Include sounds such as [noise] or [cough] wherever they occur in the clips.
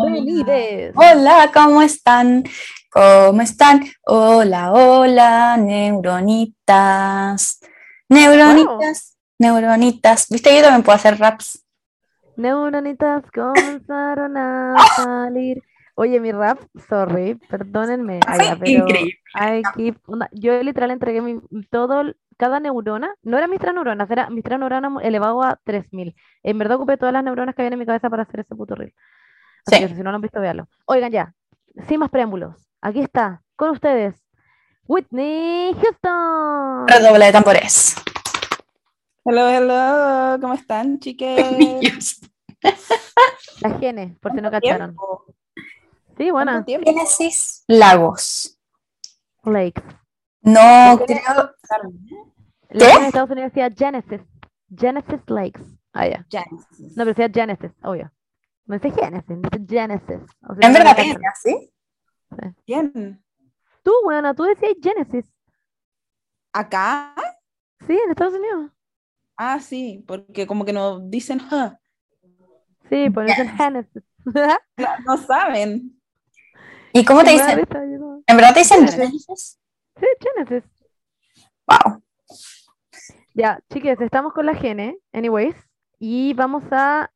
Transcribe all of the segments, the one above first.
Bienvenidos. Hola, ¿cómo están? ¿Cómo están? Hola, hola, neuronitas. Neuronitas, neuronitas. ¿Viste? Yo también puedo hacer raps. Neuronitas comenzaron a salir. Oye, mi rap, sorry, perdónenme. Pero. I keep- yo literal entregué mi, todo, cada neurona, no eran mis tres neuronas, era mis tres neuronas elevado a 3000. En verdad ocupé todas las neuronas que había en mi cabeza para hacer ese puto reel. Así Sí. que si no lo han visto, véanlo. Oigan ya, sin más preámbulos, aquí está, con ustedes, Whitney Houston. Redoble de tambores. Hello, hello, ¿cómo están, chiques? La Gene, por si no ¿Cuánto cacharon. Sí, ¿Cuánto bueno? Génesis Lagos. Lakes. No, creo. La ¿Qué? en Estados Unidos decía Genesis. Genesis Lakes. Ah, ya. Genesis. No, pero decía Genesis, obvio. No dice Genesis, dice Genesis. O sea, En verdad, es así. Bien. Tú, buena, tú decías Genesis. ¿Acá? Sí, en Estados Unidos. Ah, sí, porque como que no dicen, "Huh". Sí, pues dicen Genesis. no saben. ¿Y cómo te dicen? ¿En verdad te dicen Genesis. Génesis? Sí, Genesis. Wow. Ya, chiques, estamos con la Gene, anyways, y vamos a,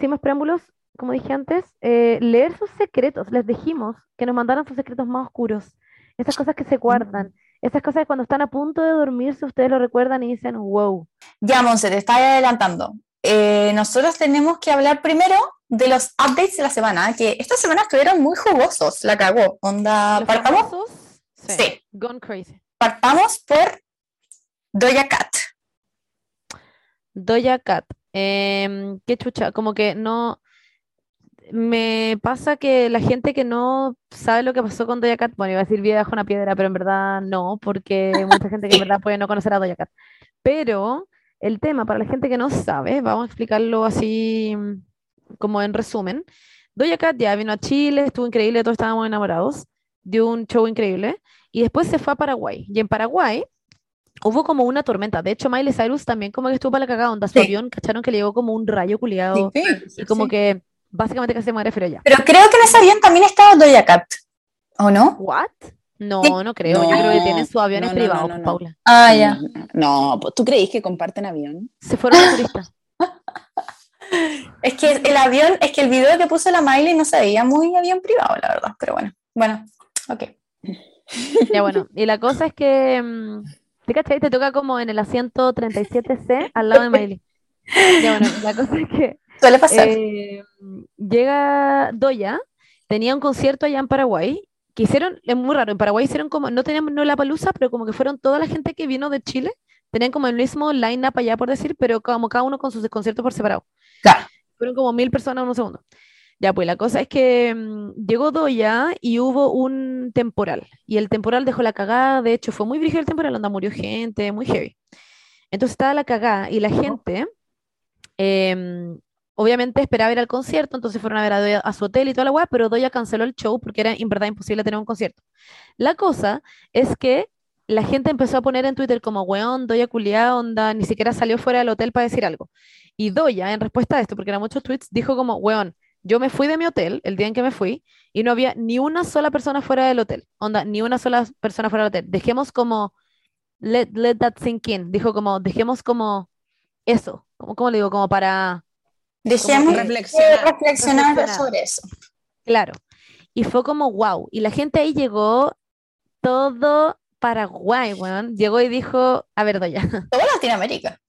sin más preámbulos, como dije antes, eh, leer sus secretos. Les dijimos que nos mandaran sus secretos más oscuros, esas cosas que se guardan, esas cosas que cuando están a punto de dormirse ustedes lo recuerdan y dicen, wow. Ya, Monse, te estaba adelantando. Eh, nosotros tenemos que hablar primero de los updates de la semana, que esta semana estuvieron muy jugosos, la cagó. Onda, partamos, famosos, Sí. Gone crazy. partamos por Doja Cat. Doja Cat. Em, qué chucha, como que no. Me pasa que la gente que no sabe lo que pasó con Doja Cat, bueno, iba a decir vida bajo una piedra, pero en verdad no, porque hay mucha gente que en verdad puede no conocer a Doja Cat. Pero el tema, para la gente que no sabe, vamos a explicarlo así mm, como en resumen. Doja Cat ya vino a Chile, estuvo increíble, todos estábamos enamorados, dio un show increíble, y después se fue a Paraguay. Y en Paraguay hubo como una tormenta. De hecho, Miley Cyrus también como que estuvo para la cagada, onda su Sí. avión, cacharon que le llegó como un rayo culiado, y como sí. que básicamente casi se muere frío ya. Pero creo que en ese avión también estaba Doja Cat, ¿o no? ¿What? No, Sí. no creo. Yo creo que tienen sus aviones no, no, privados. Paula. Ah, ya. No, pues, ¿tú creís que comparten avión? Se fueron de turistas. [laughs] Es que el avión, es que el video que puso la Miley no se veía muy avión privado, la verdad. Pero bueno, bueno, ok. Ya bueno, y la cosa es que, mm, ¿te cachai? Te toca como en el asiento 37C al lado de Miley. Ya bueno, la cosa es que Suele pasar. eh, llega Doya, tenía un concierto allá en Paraguay, que hicieron, es muy raro, en Paraguay hicieron como, no tenían no la palusa, pero como que fueron toda la gente que vino de Chile, tenían como el mismo line-up allá por decir, pero como cada uno con sus conciertos por separado. Claro. Fueron como mil personas en un segundo. Ya, pues la cosa es que mm, llegó Doya y hubo un temporal. Y el temporal dejó la cagada. De hecho, fue muy brígido el temporal, onda murió gente, muy heavy. Entonces estaba la cagada y la gente, em, obviamente esperaba ir al concierto, entonces fueron a ver a Doya a su hotel y toda la weá, pero Doya canceló el show porque era en verdad imposible tener un concierto. La cosa es que la gente empezó a poner en Twitter como, weón, Doya culiá, onda, ni siquiera salió fuera del hotel para decir algo. Y Doya, en respuesta a esto, porque eran muchos tweets, dijo como, weón, yo me fui de mi hotel el día en que me fui y no había ni una sola persona fuera del hotel. Onda, ni una sola persona fuera del hotel. Dejemos como, let, let that sink in. Dijo como, dejemos como eso. Como, ¿Cómo le digo? Como para, Dejemos de reflexionar, reflexionar reflexionar. sobre eso. claro. Y fue como, wow. Y la gente ahí llegó todo Paraguay, weón. Llegó y dijo, a ver, Doya, Toda Latinoamérica.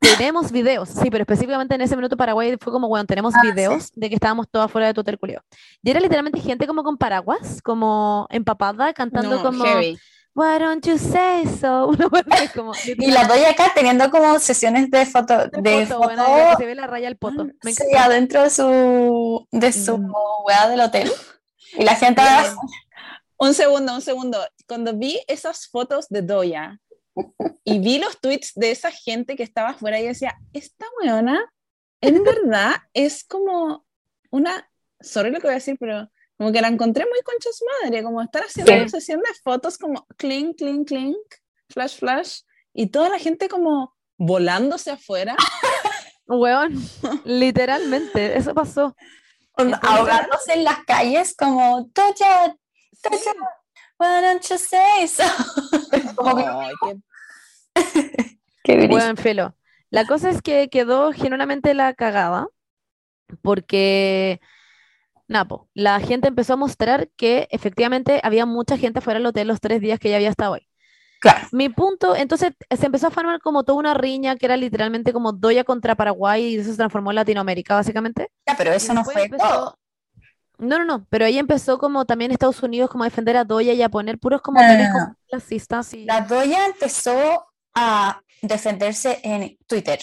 Tenemos videos. Sí, pero específicamente en ese minuto Paraguay fue como, bueno, tenemos Ah, videos de que estábamos todas fuera de tu hotel culiao. Y era literalmente gente como con paraguas, como empapada, cantando No, como, heavy. Why don't you say so? [laughs] Wea como, Y la Doja Cat teniendo como sesiones de foto, de foto, foto, la que se ve la raya al poto. Me sí, adentro de su, de su Mm. weá del hotel. Y la gente. Un segundo, un segundo. Cuando vi esas fotos de Doya y vi los tweets de esa gente que estaba afuera, yo decía, esta weona, en verdad, es como una, sorry lo que voy a decir, pero como que la encontré muy concha su madre, como estar haciendo Sí. una sesión de fotos como clink, clink, clink, flash, flash, y toda la gente como volándose afuera. [laughs] Weón, literalmente, eso pasó. Entonces- ahogándose en las calles como Doja, Doja, why don't you say so? [laughs] Como que- Ay, qué-. [laughs] Bueno, filo. La cosa es que quedó genuinamente la cagada porque, Napo, la gente empezó a mostrar que efectivamente había mucha gente fuera del hotel los tres días que ya había estado ahí. Claro. Mi punto, entonces se empezó a formar como toda una riña que era literalmente como Doya contra Paraguay y eso se transformó en Latinoamérica, básicamente. Ya, pero eso Y no fue empezó- todo. No, no, no, pero ahí empezó como también Estados Unidos como a defender a Doya y a poner puros como No, clasistas y... La Doya empezó a defenderse en Twitter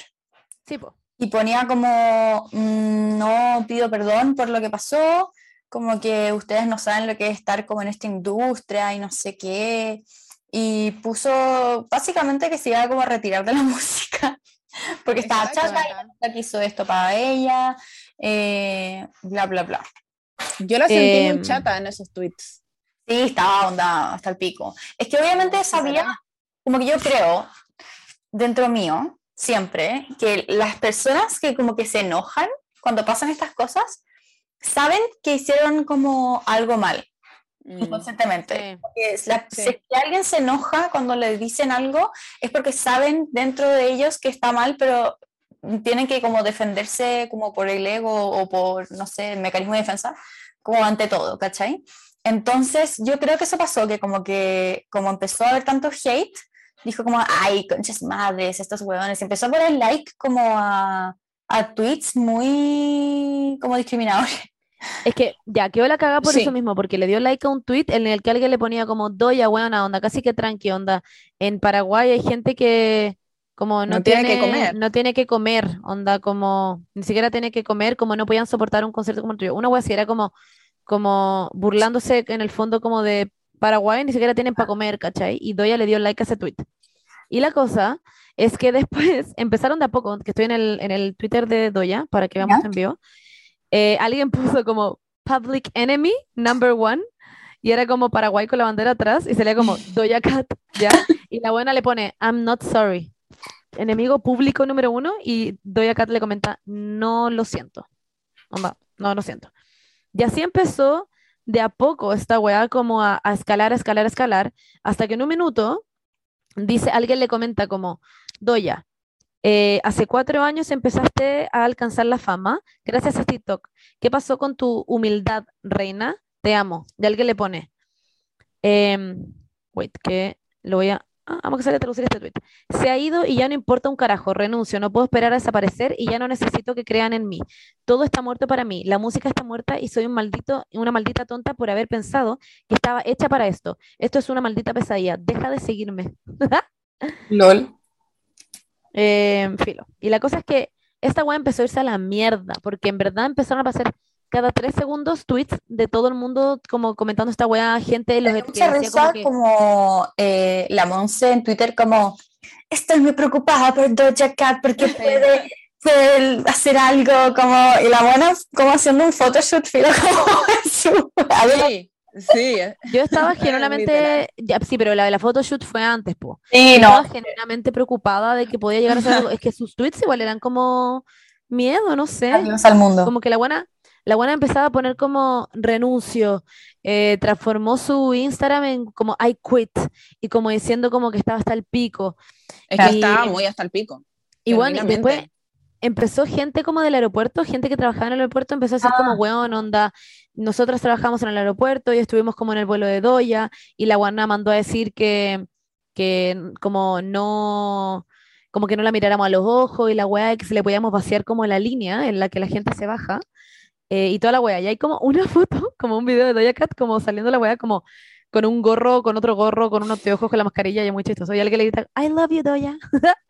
Sí, po. y ponía como, mm, no pido perdón por lo que pasó, como que ustedes no saben lo que es estar como en esta industria y no sé qué. Y puso básicamente que se iba como a retirar de la [laughs] música, porque estaba chata quiso esto para ella, eh, bla, bla, bla. Yo la sentí muy chata en esos tweets. Sí, estaba onda hasta el pico. Es que obviamente sabía, como que yo creo, dentro mío, siempre, que las personas que como que se enojan cuando pasan estas cosas, saben que hicieron como algo mal, Mm. inconscientemente. Sí. La- Sí. Si es que alguien se enoja cuando le dicen algo, es porque saben dentro de ellos que está mal, pero tienen que como defenderse como por el ego o por, no sé, el mecanismo de defensa, como ante todo, ¿cachai? Entonces yo creo que eso pasó, que como que como empezó a haber tanto hate, dijo como, ay, conchas madres, estos huevones, empezó a poner like como a, a tweets muy como discriminadores. Es que ya quedó la cagada por Sí. eso mismo, porque le dio like a un tweet en el que alguien le ponía como doya, buena onda, casi que tranqui onda. En Paraguay hay gente que como no, No tiene que comer. no tiene que comer, onda como ni siquiera tiene que comer, como no podían soportar un concierto como el tuyo. Una wea así era como, como burlándose en el fondo como de Paraguay, ni siquiera tienen para comer, ¿cachai? Y Doya le dio like a ese tweet. Y la cosa es que [laughs] después empezaron de a poco, que estoy en el, en el Twitter de Doya, para que veamos en vivo, eh, alguien [laughs] puso como Public Enemy Number One, y era como Paraguay con la bandera atrás, y salía como Doja Cat, ¿ya? [laughs] Y la buena le pone, I'm not sorry. Enemigo público número uno, y Doja Cat le comenta, no lo siento. No lo siento. Y así empezó de a poco esta weá como a, a escalar, a escalar, a escalar, hasta que en un minuto dice, alguien le comenta como, Doya, eh, hace cuatro años empezaste a alcanzar la fama gracias a TikTok. ¿Qué pasó con tu humildad, reina? Te amo. Y alguien le pone, em, wait, que lo voy a... Ah, vamos a salir a traducir este tweet. Se ha ido y ya no importa un carajo, renuncio, no puedo esperar a desaparecer y ya no necesito que crean en mí. Todo está muerto para mí, la música está muerta y soy un maldito, una maldita tonta por haber pensado que estaba hecha para esto. Esto es una maldita pesadilla, deja de seguirme. [laughs] LOL. Eh, filo. Y la cosa es que esta weá empezó a irse a la mierda, porque en verdad empezaron a pasar cada tres segundos tweets de todo el mundo como comentando esta weá, gente los mucha risa como que- como eh, la Monse en Twitter como estoy muy preocupada por Doja Cat porque [laughs] puede, puede hacer algo como y la buena como haciendo un photoshoot filo [laughs] como en su Sí, sí. Yo estaba [laughs] genuinamente, ya, sí, pero la de la photoshoot fue antes, po. Sí, Yo no, estaba genuinamente preocupada de que podía llegar a ser algo. Es que sus tweets igual eran como miedo, no sé. adiós al mundo. Como que la buena, la buena empezaba a poner como renuncio, eh, transformó su Instagram en como I quit y como diciendo como que estaba hasta el pico. Es que Y- estaba muy hasta el pico. Y bueno, y después empezó gente como del aeropuerto, gente que trabajaba en el aeropuerto, empezó a decir como, Ah. weón, onda, nosotros trabajamos en el aeropuerto y estuvimos como en el vuelo de Doya y la guana mandó a decir que, que como no, como que no la miráramos a los ojos y la weá que se le podíamos vaciar como la línea en la que la gente se baja eh, y toda la weá. Y hay como una [laughs] foto, como un video de Doja Cat, como saliendo la weá como con un gorro, con otro gorro, con unos anteojos, con la mascarilla y es muy chistoso. Y alguien le grita, I love you, Doja. [laughs]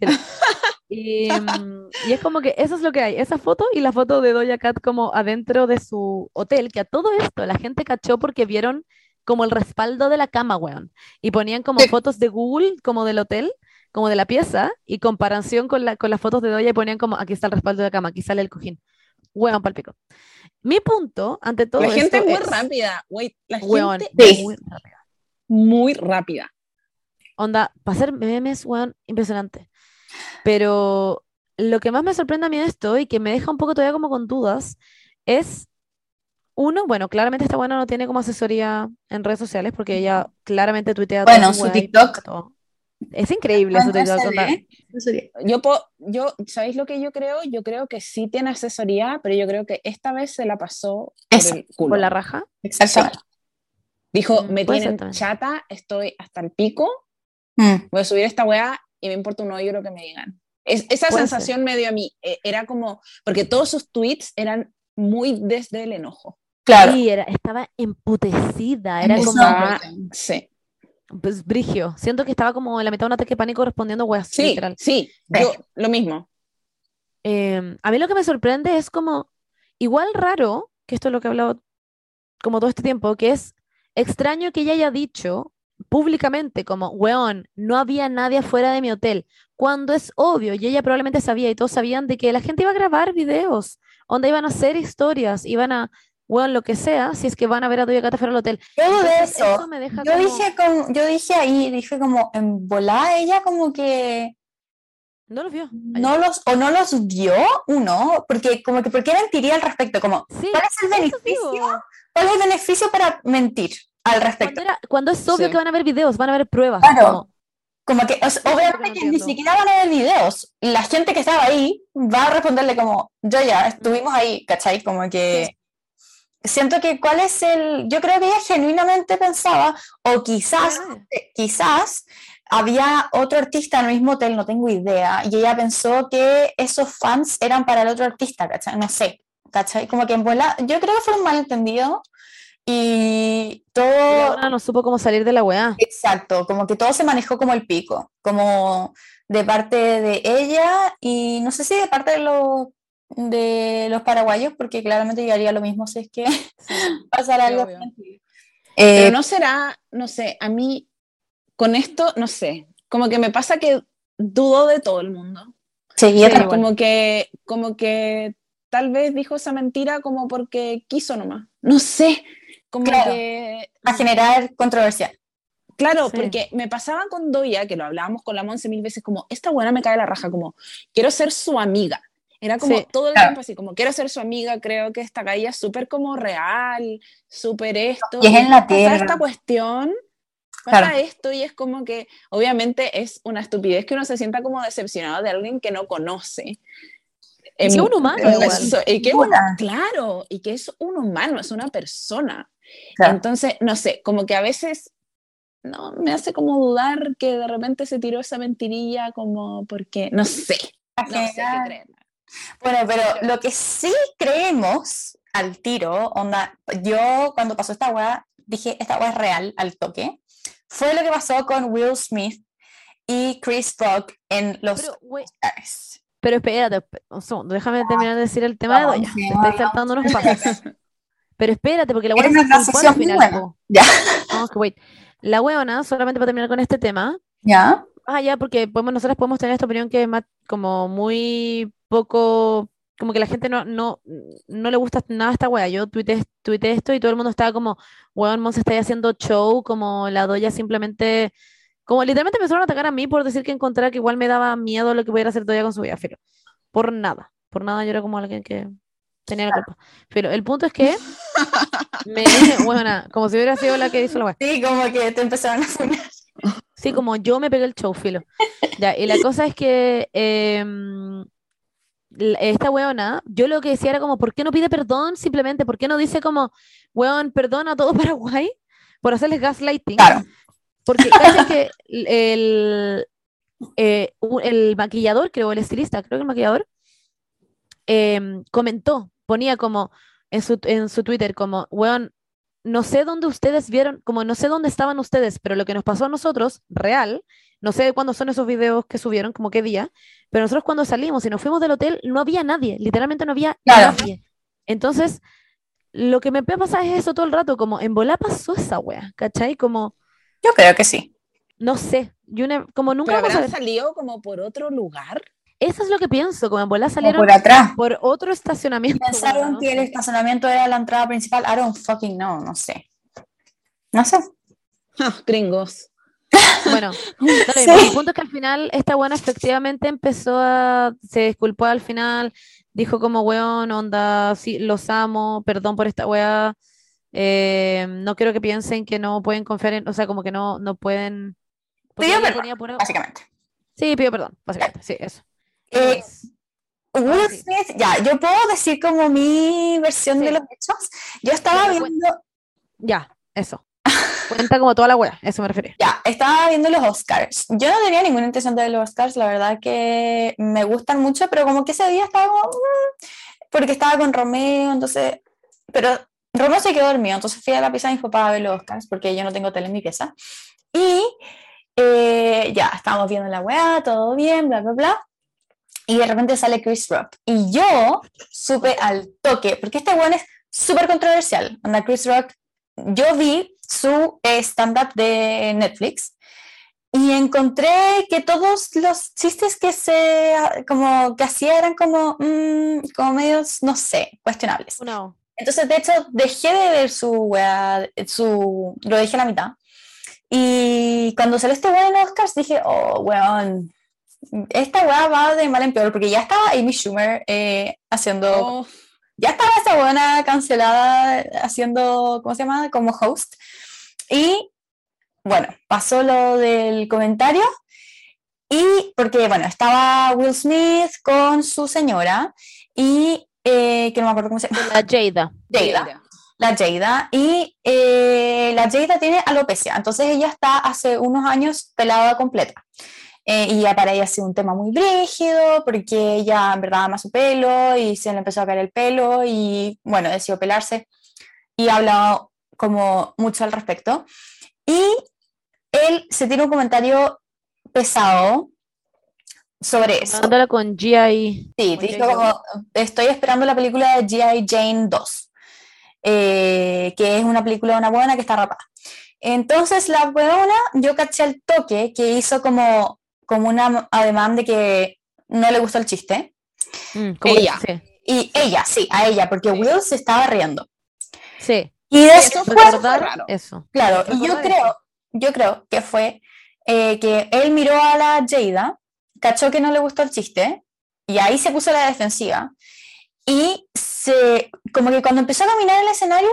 [laughs] Y, mm, y es como que eso es lo que hay, esa foto y la foto de Doja Cat como adentro de su hotel, que a todo esto la gente cachó porque vieron como el respaldo de la cama, weón. Y ponían como Sí. fotos de Google, como del hotel, como de la pieza, y comparación con, la, con las fotos de Doja y ponían como, aquí está el respaldo de la cama, aquí sale el cojín. Weón, palpico. Mi punto, ante todo La gente esto es muy es, rápida. Wait, la weón, gente Sí. muy rápida. muy rápida. Onda, para hacer memes, weón, impresionante. Pero lo que más me sorprende a mí de esto y que me deja un poco todavía como con dudas es uno, bueno, claramente esta buena no tiene como asesoría en redes sociales porque ella claramente tuitea Bueno, su weá y TikTok. todo. Es increíble su TikTok. onda. Yo, po- yo, ¿sabéis lo que yo creo? Yo creo que sí tiene asesoría, pero yo creo que esta vez se la pasó por Eso, el culo. Por la raja. Exactamente. Dijo, Mm, me ser tienen chata, estoy hasta el pico, Mm. voy a subir esta weá y me importa un hoyo lo que me digan. Es, esa Puede sensación me dio a mí. eh, Era como, porque todos sus tweets eran muy desde el enojo. Claro. Sí, era, estaba emputecida. Era como sí, pues, brigio. Siento que estaba como en la mitad de un ataque de pánico respondiendo weas, sí, literal. sí, yo lo mismo. Eh, a mí lo que me sorprende es como, igual raro, que esto es lo que he hablado como todo este tiempo, que es extraño que ella haya dicho públicamente como, weón, no había nadie afuera de mi hotel, cuando es obvio, y ella probablemente sabía y todos sabían de que la gente iba a grabar videos, donde iban a hacer historias, iban a, weón, lo que sea, si es que van a ver a Doja Cat afuera del hotel. Luego de eso, me deja yo como- dije, con, yo dije ahí, dije como en volada ella como que No los vio. no los, o no los vio, uno, porque como que, ¿por qué mentiría al respecto? Como, Sí, ¿cuál es el beneficio? ¿Cuál es el beneficio para mentir al Cuando, respecto? era- cuando es obvio Sí. que van a ver videos, van a ver pruebas. Claro. como- Como que, o sea, obviamente que ni siquiera van a ver videos. La gente que estaba ahí va a responderle como, yo ya, estuvimos ahí, ¿cachai? Como que siento que cuál es el, yo creo que ella genuinamente pensaba, o quizás, eh, quizás había otro artista en el mismo hotel, no tengo idea, y ella pensó que esos fans eran para el otro artista, ¿cachai? No sé, ¿cachai? Como que en bola, yo creo que fue un malentendido y Y todo... buena no supo cómo salir de la weá. Exacto, como que todo se manejó como el pico, como de parte de ella y no sé si de parte de los, de los paraguayos, porque claramente yo haría lo mismo si es que [laughs] [laughs] pasara Sí, algo. obvio. así. Pero Eh, no será, no sé, a mí con esto, no sé, como que me pasa que dudo de todo el mundo. sí. Como que, como que tal vez dijo esa mentira como porque quiso nomás. No sé, como Claro. que... a generar controversia. Claro, Sí. porque me pasaba con Doya, que lo hablábamos con la Monse mil veces, como, esta buena me cae la raja, como, quiero ser su amiga. Era como Sí. todo el Claro. tiempo así, como, quiero ser su amiga, creo que esta caía súper como real, súper esto. Y es en la pasa tierra. esta cuestión, pasa Claro. esto y es como que, obviamente es una estupidez que uno se sienta como decepcionado de alguien que no conoce. Es un humano eso, y que es claro, y que es un humano, es una persona. Claro. Entonces, no sé, como que a veces no me hace como dudar que de repente se tiró esa mentirilla como porque, no sé, no sé qué creer. Bueno, pero lo que sí creemos al tiro, onda, yo cuando pasó esta weá, dije, esta weá es real al toque, fue lo que pasó con Will Smith y Chris Rock en los Pero, pero espérate, esp- un segundo, déjame terminar de decir el tema de Vamos, Doña. sí, Te vamos, estoy saltando unos pasos. [laughs] Pero espérate, porque la Era buena una se disculpó al transición muy final. Ya. Vamos, wait. La weona, solamente para terminar con este tema, ¿Ya? Ah, ya, porque podemos, nosotras podemos tener esta opinión que es más como muy poco, como que la gente no, no, no le gusta nada a esta wea. Yo tuiteé, tuiteé esto y todo el mundo estaba como, weón, Monse está ahí haciendo show, como la doya simplemente, como literalmente empezaron a atacar a mí por decir que encontrara que igual me daba miedo lo que pudiera hacer Doya con su vida, pero por nada, por nada yo era como alguien que tenía la culpa. Pero el punto es que [laughs] me dije, bueno, como si hubiera sido la que hizo la wea. Sí, como que te empezaron a funar. Sí, como yo me pegué el show, filo. Ya, y la cosa es que em, esta weona, yo lo que decía era como, ¿por qué no pide perdón simplemente? ¿Por qué no dice como, weón, perdón a todo [laughs] Paraguay por hacerles gaslighting? Claro. Porque que el, eh, el maquillador, creo, el estilista, creo que el maquillador, em, comentó, ponía como en su, en su Twitter, como, weón, no sé dónde ustedes vieron, como no sé dónde estaban ustedes, pero lo que nos pasó a nosotros, real, no sé cuándo son esos videos que subieron, como qué día, pero nosotros cuando salimos y nos fuimos del hotel, no había nadie, literalmente no había Claro. nadie. Entonces, lo que me pasa es eso todo el rato, como en bola pasó esa wea, ¿cachai? Como, Yo creo que sí. no sé, yo ne- como nunca Pero vamos a habrán ver. salido como por otro lugar. Eso es lo que pienso, como en bola salieron por atrás. por otro estacionamiento. Pensaron no que el estacionamiento era la entrada principal. I don't fucking know, no sé. No sé. Ah, gringos. Bueno, [laughs] Sí. El punto es que al final esta buena efectivamente empezó a, se disculpó al final, dijo como, weón, onda, sí, los amo, perdón por esta weá, eh, no quiero que piensen que no pueden confiar en, o sea, como que no, no pueden... Pidió perdón, básicamente. Sí, pido perdón, básicamente, sí, eso. Eh, Will. Smith, ya, yo puedo decir como mi versión de Sí. los hechos. Yo estaba Pero viendo, Ya, eso. Cuenta como toda la weá, eso me refería. ya, estaba viendo los Oscars. Yo no tenía ninguna intención de ver los Oscars, la verdad que me gustan mucho, pero como que ese día estaba como, mm, porque estaba con Romeo, entonces, pero Romeo se quedó dormido, entonces fui a la pieza de mis papás a ver los Oscars, porque yo no tengo tele en mi pieza. Y eh, ya, estábamos viendo la weá, todo bien, bla, bla, bla. Y de repente sale Chris Rock. Y yo supe al toque, porque este weón es súper controversial. Anda, Chris Rock, yo vi su eh, stand-up de Netflix y encontré que todos los chistes que se como que hacía eran como, mm, como medios, no sé, cuestionables. No. Entonces, de hecho, dejé de ver su weá, su, lo dejé a la mitad. Y cuando salió este weón en Oscars, dije, oh, weón, esta weá va de mal en peor, porque ya estaba Amy Schumer eh, haciendo, Oh, ya estaba esa buena cancelada haciendo, ¿cómo se llama? Como host. Y bueno, pasó lo del comentario. Y porque, bueno, estaba Will Smith con su señora y eh, que no me acuerdo cómo se llama. La [laughs] Jada. Jada la Jada, y eh, la Jada tiene alopecia, entonces ella está hace unos años pelada completa. Eh, y ya para ella ha sido un tema muy brígido, porque ella en verdad ama su pelo y se le empezó a caer el pelo y bueno, decidió pelarse y ha hablado como mucho al respecto. Y él se tiene un comentario pesado sobre eso. Mándala con G.I. Sí, dijo como, estoy esperando la película de G.I. Jane 2, eh, que es una película de una buena que está rapada. Entonces la buena, yo caché el toque que hizo como, como una ademán de que no le gustó el chiste. Mm, como Ella. Sí. Y ella, sí, a ella, porque Sí. Will se estaba riendo. sí. Y eso después, fue- raro. eso. claro, y yo creo, yo creo que fue eh, que él miró a la Jada, cachó que no le gustó el chiste, y ahí se puso a la defensiva. Y se, como que cuando empezó a caminar el escenario,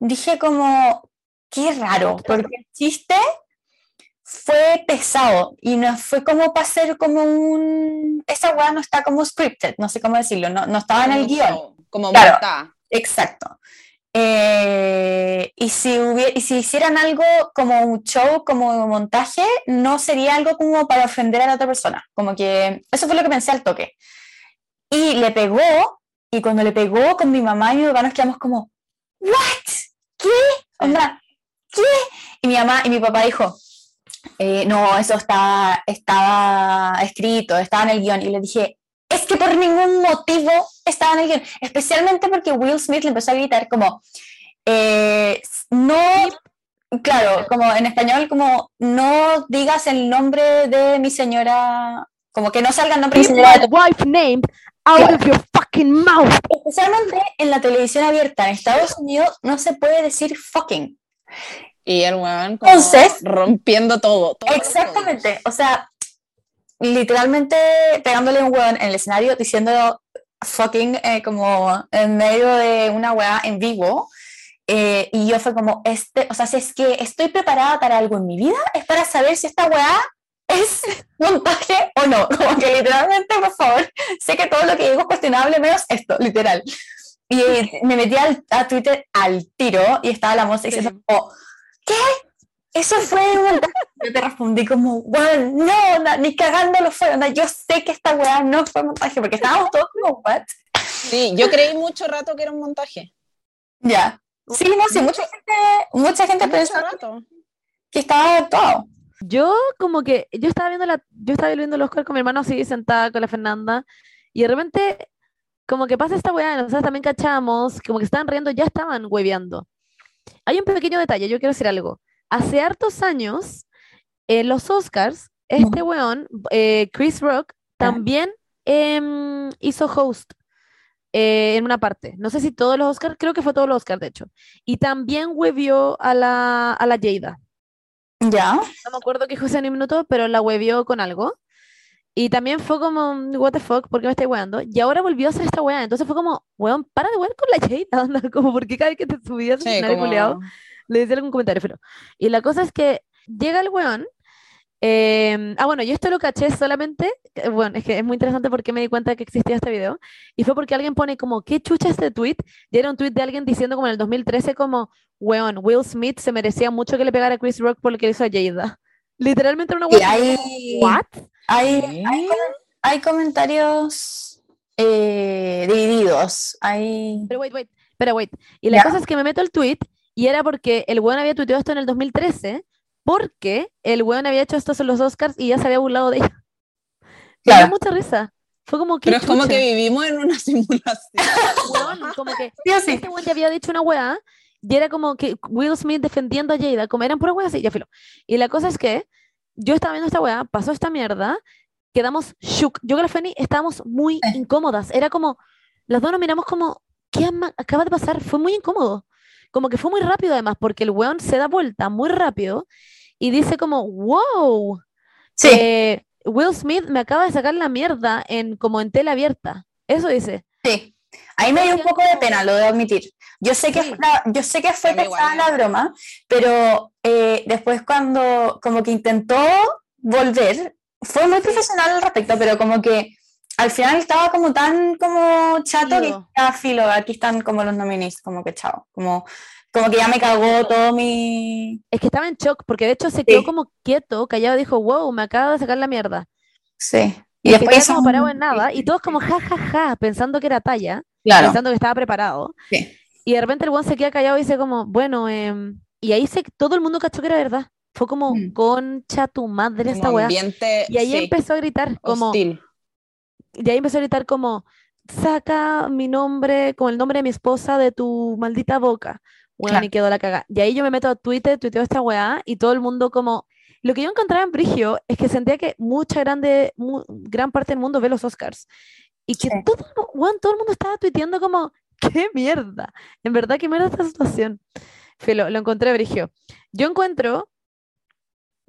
dije como, qué raro, porque el chiste fue pesado y no fue como para ser como un... Esa weá no está como scripted, no sé cómo decirlo, no, no estaba en como el un guion. show, Como Claro. montada. Exacto. Eh, y, si hubie- y si hicieran algo como un show, como un montaje, no sería algo como para ofender a la otra persona. Como que eso fue lo que pensé al toque. Y le pegó, y cuando le pegó con mi mamá y mi papá nos quedamos como, ¿what? ¿Qué? Onda, ¿qué? Y mi mamá y mi papá dijo, eh, no, eso está, estaba escrito, estaba en el guion. Y le dije, es que por ningún motivo estaba en el guion, especialmente porque Will Smith le empezó a gritar como, eh, no, claro, como en español, como no digas el nombre de mi señora, como que no salga el nombre de mi señora, wife name out of your fucking mouth. especialmente en la televisión abierta en Estados Unidos no se puede decir fucking. Y el weón como Entonces- rompiendo todo. todos los Exactamente, o sea, literalmente pegándole un hueón en el escenario diciendo fucking eh, como en medio de una weá en vivo. eh, y yo fue como, este, o sea, si es que estoy preparada para algo en mi vida, es para saber si esta weá es [laughs] montaje o no. [laughs] Como que literalmente, por favor, sé que todo lo que digo es cuestionable, menos esto, literal. Y [laughs] me metí al, a Twitter al tiro y estaba la moza diciendo, como, ¿qué? Eso fue un montaje. [laughs] Yo te respondí como, bueno, no, na- ni cagándolo fue. onda, yo sé que esta weá no fue montaje, porque estábamos todos como, what? Sí, yo creí mucho rato que era un montaje. Ya. Sí, no, sí, mucha gente, mucha gente pensó rato. que estaba actuado. Yo como que, yo estaba viendo la, yo estaba viendo el Oscar con mi hermano así, sentada con la Fernanda, y de repente, como que pasa esta weá, nosotros también cachamos, como que estaban riendo, ya estaban hueveando. Hay un pequeño detalle, yo quiero decir algo. Hace hartos años, en los Oscars, este weón, eh, Chris Rock, también em, hizo host eh, en una parte. No sé si todos los Oscars, creo que fue todos los Oscars, de hecho. Y también huevió a la, a la Jada. Ya. No me acuerdo qué ese en un minuto, pero la huevió con algo. Y también fue como, what the fuck, ¿por qué me estáis weando? Y ahora volvió a hacer esta weá. Entonces fue como, weón, para de wear con la Jada, [laughs] onda, como, porque cada vez que te subías Sí, como- culiao, le decía algún comentario, pero. Y la cosa es que llega el weón. eh, ah, bueno, yo esto lo caché solamente. eh, Bueno, es que es muy interesante porque me di cuenta de que existía este video. Y fue porque alguien pone como, ¿qué chucha este tweet? Y era un tweet de alguien diciendo como en el 2013 como, weón, Will Smith se merecía mucho que le pegara a Chris Rock por lo que hizo a Jada. [laughs] Literalmente era una weá. ¿What? Hay, hay, hay comentarios eh, divididos. Hay... Pero wait, wait, pero wait. Y la ¿Ya? cosa es que me meto el tweet y era porque el weón había tuiteado esto en el 2013 porque el weón había hecho esto en los Oscars y ya se había burlado de ella. Me dio Claro. mucha risa. Fue como que Pero es como que vivimos en una [laughs] simulación. como que Sí sí. este weón ya había dicho una weá y era como que Will Smith defendiendo a Jada, como eran puras weas así, ya filo. Y la cosa es que yo estaba viendo esta weá, pasó esta mierda, quedamos shook. Yo con la Fanny estábamos muy incómodas. Era como, las dos nos miramos como, ¿qué acaba de pasar? Fue muy incómodo. Como que fue muy rápido además, porque el weón se da vuelta muy rápido y dice como, wow, Sí, eh, Will Smith me acaba de sacar la mierda en como en tela abierta. Eso dice. sí. Ahí me dio un poco de pena, lo debo admitir. Yo sé que, Sí. fue- yo sé que fue pesada ¿eh? la broma, pero eh, después cuando como que intentó volver, fue muy profesional al respecto, pero como que al final estaba como tan como chato que ya filo, aquí están como los nominees, como que chao, como, como que ya me cagó todo mi... Es que estaba en shock, porque de hecho se quedó Sí. como quieto, callado, dijo, wow, me acaba de sacar la mierda. Sí. Y, que queda como parado en nada, y todos como ja, ja, ja, pensando que era talla, Claro, pensando que estaba preparado. sí. Y de repente el weón se queda callado y dice como, bueno, em, y ahí se, todo el mundo cachó que era verdad. Fue como, Mm. concha tu madre esta weá. Y ahí sí, empezó a gritar, como, hostil. y ahí empezó a gritar como, saca mi nombre, con el nombre de mi esposa de tu maldita boca. Bueno, Claro. y quedó la caga. Y ahí yo me meto a Twitter, tuiteo esta weá, y todo el mundo como, lo que yo encontraba en Brigio es que sentía que mucha grande, mu- gran parte del mundo ve los Oscars. Y que Sí. todo, weón, todo el mundo estaba tuiteando como, qué mierda. En verdad, qué mierda esta situación. Filo, lo encontré Brigio. Yo encuentro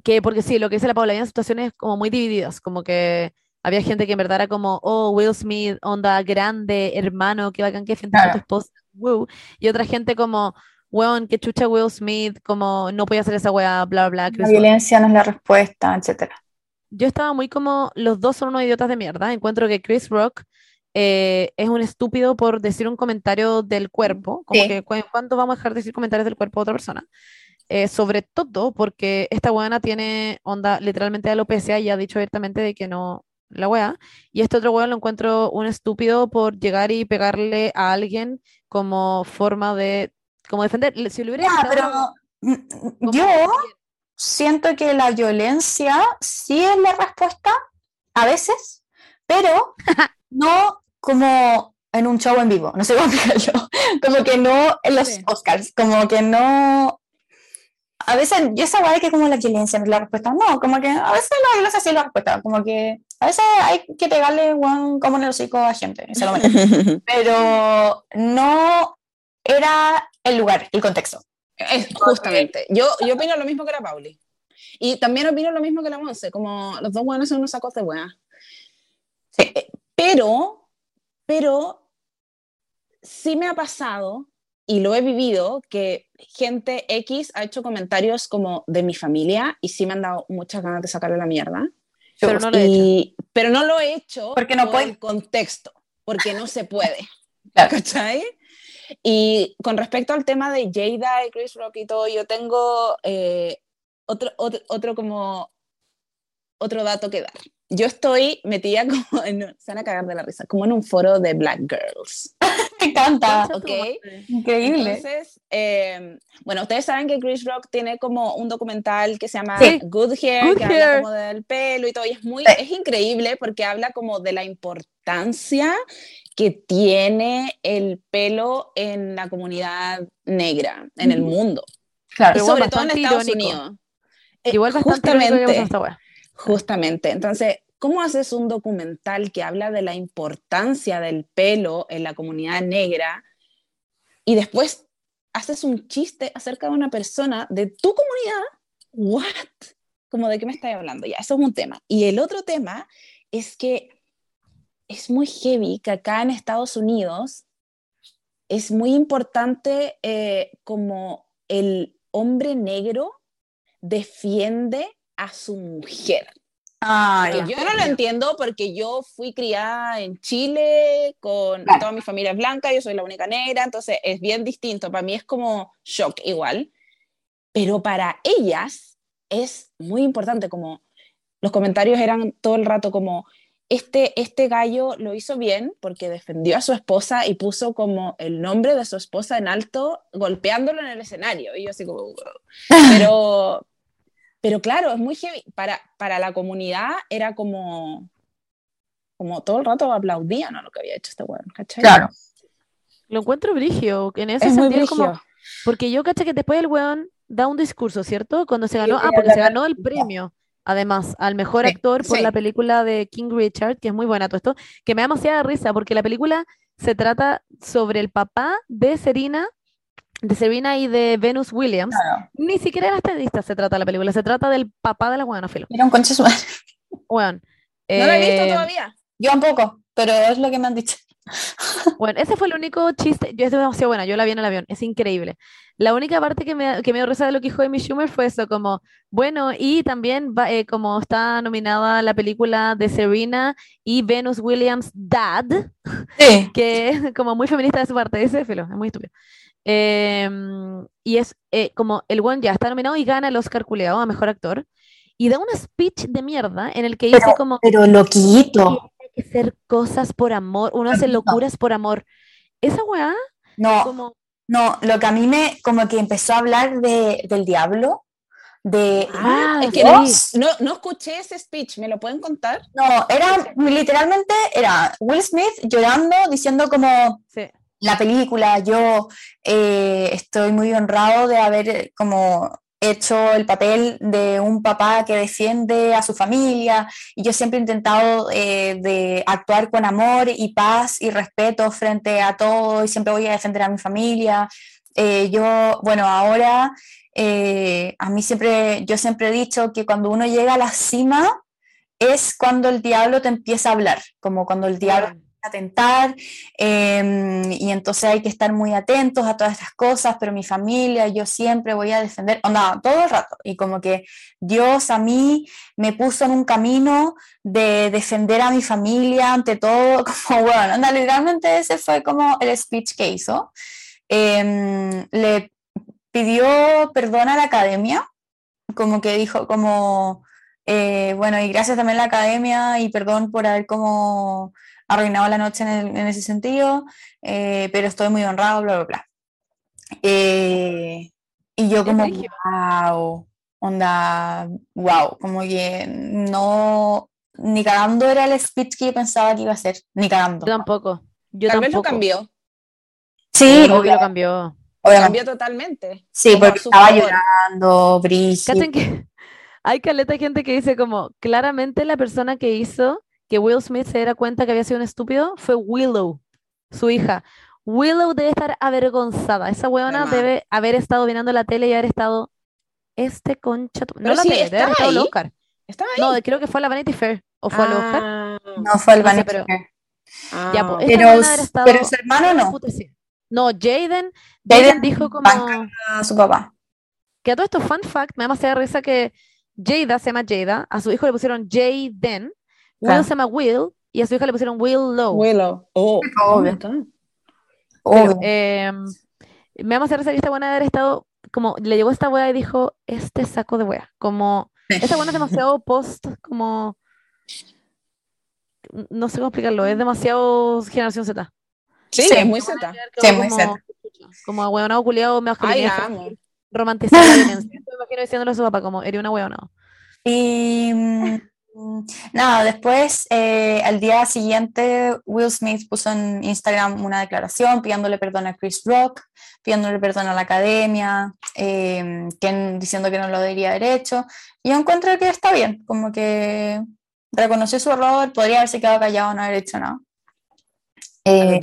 que, porque sí, lo que dice la Paula, había situaciones como muy divididas, como que había gente que en verdad era como, oh, Will Smith, onda grande, hermano, qué bacán que defiendes a tu Claro. esposa, woo. Y otra gente como, weón, qué chucha Will Smith, como no podía hacer esa weá, bla, bla, bla. La Chris Rock". violencia no es la respuesta, etcétera. Yo estaba muy como, los dos son unos idiotas de mierda. Encuentro que Chris Rock eh, es un estúpido por decir un comentario del cuerpo, como Sí. que cu- ¿cuándo vamos a dejar de decir comentarios del cuerpo de otra persona? Eh, sobre todo porque esta weona tiene onda literalmente alopecia y ha dicho abiertamente de que no la wea. Y este otro weón lo encuentro un estúpido por llegar y pegarle a alguien como forma de, como defender. Si lo hubiera Ya, gritado, pero como- yo siento que la violencia sí es la respuesta a veces, pero [laughs] no como en un show en vivo, no sé cómo [laughs] explicarlo, como que no en los Sí. Oscars, como que no... A veces, yo de que como la violencia la respuesta, no, como que a veces la violencia sí es la respuesta, como que a veces hay que pegarle one, como en el hocico a gente, se lo [laughs] pero no era el lugar, el contexto. Es, justamente. Yo, yo opino lo mismo que la Pauli. Y también opino lo mismo que la Monse, como los dos buenos son unos sacos de buena. Sí. Pero, pero sí me ha pasado y lo he vivido que gente X ha hecho comentarios como de mi familia y sí me han dado muchas ganas de sacarle la mierda. pero no lo he hecho. Pero no lo he hecho Porque no por puede. el contexto, porque no se puede. [laughs] Claro. ¿Cachai? Y con respecto al tema de Jada y Chris Rock y todo, yo tengo eh, otro, otro, otro como otro dato que dar. Yo estoy metida [laughs] como en, un- se van a cagar de la risa, como en un foro de Black Girls. [laughs] Me encanta. Concha tu ok. madre. Increíble. Entonces, eh, bueno, ustedes saben que Chris Rock tiene como un documental que se llama Sí. Good Hair, Good que Hair. habla como del pelo y todo, y es muy, Sí. es increíble porque habla como de la importancia que tiene el pelo en la comunidad negra, en el mundo, claro. y sobre todo en Estados irónico. Unidos. Eh, Igual bastante irónico que haya pasado justamente. Entonces, ¿cómo haces un documental que habla de la importancia del pelo en la comunidad negra y después haces un chiste acerca de una persona de tu comunidad? ¿What? Como de qué me estás hablando? Ya, eso es un tema. Y el otro tema es que es muy heavy que acá en Estados Unidos es muy importante eh, como el hombre negro defiende a su mujer. Ah, yo no lo entiendo porque yo fui criada en Chile con Claro. toda mi familia es blanca, yo soy la única negra, entonces es bien distinto. Para mí es como shock igual. Pero para ellas es muy importante, como los comentarios eran todo el rato como, este, este gallo lo hizo bien porque defendió a su esposa y puso como el nombre de su esposa en alto, golpeándolo en el escenario. Y yo así como. [laughs] Pero, pero claro, es muy heavy. Para, para la comunidad era como, como todo el rato aplaudían a lo que había hecho este weón, ¿cachai? Claro. Lo encuentro brigio, en ese Es sentido como... Porque yo caché que después el weón da un discurso, ¿cierto? Cuando se ganó, Sí, ah, porque se ganó el premio, además, al mejor Sí, actor por sí. la película de King Richard, que es muy buena todo esto, que me da demasiada risa, porque la película se trata sobre el papá de Serena, de Serena y de Venus Williams. Claro. Ni siquiera de las se trata la película, se trata del papá de la buena filo. Era un concha su madre. Weón. [laughs] No lo he visto eh, todavía. Yo un poco, pero es lo que me han dicho. [laughs] Bueno, ese fue el único chiste. Yo es demasiado buena, yo la vi en el avión, es increíble. La única parte que me, que me dio risa de lo que dijo Amy Schumer fue eso, como, bueno, y también va, eh, como está nominada la película de Serena y Venus Williams Dad, Sí. [laughs] que es como muy feminista de su parte, ese filo, es muy estúpido. Em, y es eh, como el one ya está nominado y gana el Oscar culeado a mejor actor. Y da un speech de mierda en el que dice como Pero loquito. hay que hacer cosas por amor, uno hace locuras por amor. Esa weá, No, como, no, lo que a mí me, como que empezó a hablar de, del diablo, de... ah, Es que sí. no, no, no escuché ese speech, ¿me lo pueden contar? No, era literalmente, era Will Smith llorando, diciendo como Sí. La película, yo eh, estoy muy honrado de haber eh, como hecho el papel de un papá que defiende a su familia y yo siempre he intentado eh, de actuar con amor y paz y respeto frente a todo y siempre voy a defender a mi familia. Yo, bueno, ahora a mí siempre, yo siempre he dicho que cuando uno llega a la cima es cuando el diablo te empieza a hablar, como cuando el diablo Weón. a tentar eh, y entonces hay que estar muy atentos a todas estas cosas, pero mi familia, yo siempre voy a defender, onda, todo el rato, y como que Dios a mí me puso en un camino de defender a mi familia ante todo, [laughs] como bueno, onda, literalmente ese fue como el speech que hizo. Em, le pidió perdón a la academia, como que dijo, como, eh, bueno, y gracias también a la academia y perdón por haber como arruinado la noche en, el- en ese sentido, eh, pero estoy muy honrado, bla, bla, bla. Eh, y yo como, wow, onda, wow, como que no, ni cagando era el speech que yo pensaba que iba a ser, ni cagando. Yo tampoco. Yo Tal vez lo tampoco. cambió, Sí, Obvio que lo cambió. obviamente. cambió totalmente. Sí, porque estaba favor. llorando. Cachen que [laughs] hay caleta de gente que dice como, claramente la persona que hizo que Will Smith se diera cuenta que había sido un estúpido fue Willow, su hija. Willow debe estar avergonzada. Esa weona debe haber estado mirando la tele y haber estado, este concha, tu-". no la sí, tele, debe haber estado al ahí. Oscar. ¿Estaba ahí? No, creo que fue a la Vanity Fair, o fue al Oscar. Ah, No fue el No sé, Vanity pero- Fair. Ya, ah, pues, Pero, estado pero su hermano no. No, Jaden, Jaden Jaden dijo como... banca a su papá. Que a todo esto, fun fact, me da demasiada risa que Jada se llama Jada, a su hijo le pusieron Jaden, Will Claro. se llama Will, y a su hija le pusieron Willow. Willow. Oh, oh Obvio. Eh, me demasiada risa que esta buena de haber estado, como le llegó esta wea y dijo, este saco de wea, como, esta buena es demasiado post, como, no sé cómo explicarlo, es demasiado generación Z. Sí, Sí. es muy zeta. Sí, muy como, como ahueonado culiado, me Ay, la amo. romantizar la violencia. [laughs] Me imagino diciéndole a su papá como, eres una ahueonado. Y mm, nada, después, eh, al día siguiente, Will Smith puso en Instagram una declaración pidiéndole perdón a Chris Rock, pidiéndole perdón a la academia, eh, que, diciendo que no lo debería haber hecho. Y yo encuentro que está bien, como que reconoció su error, podría haberse quedado callado, no haber hecho nada. Eh,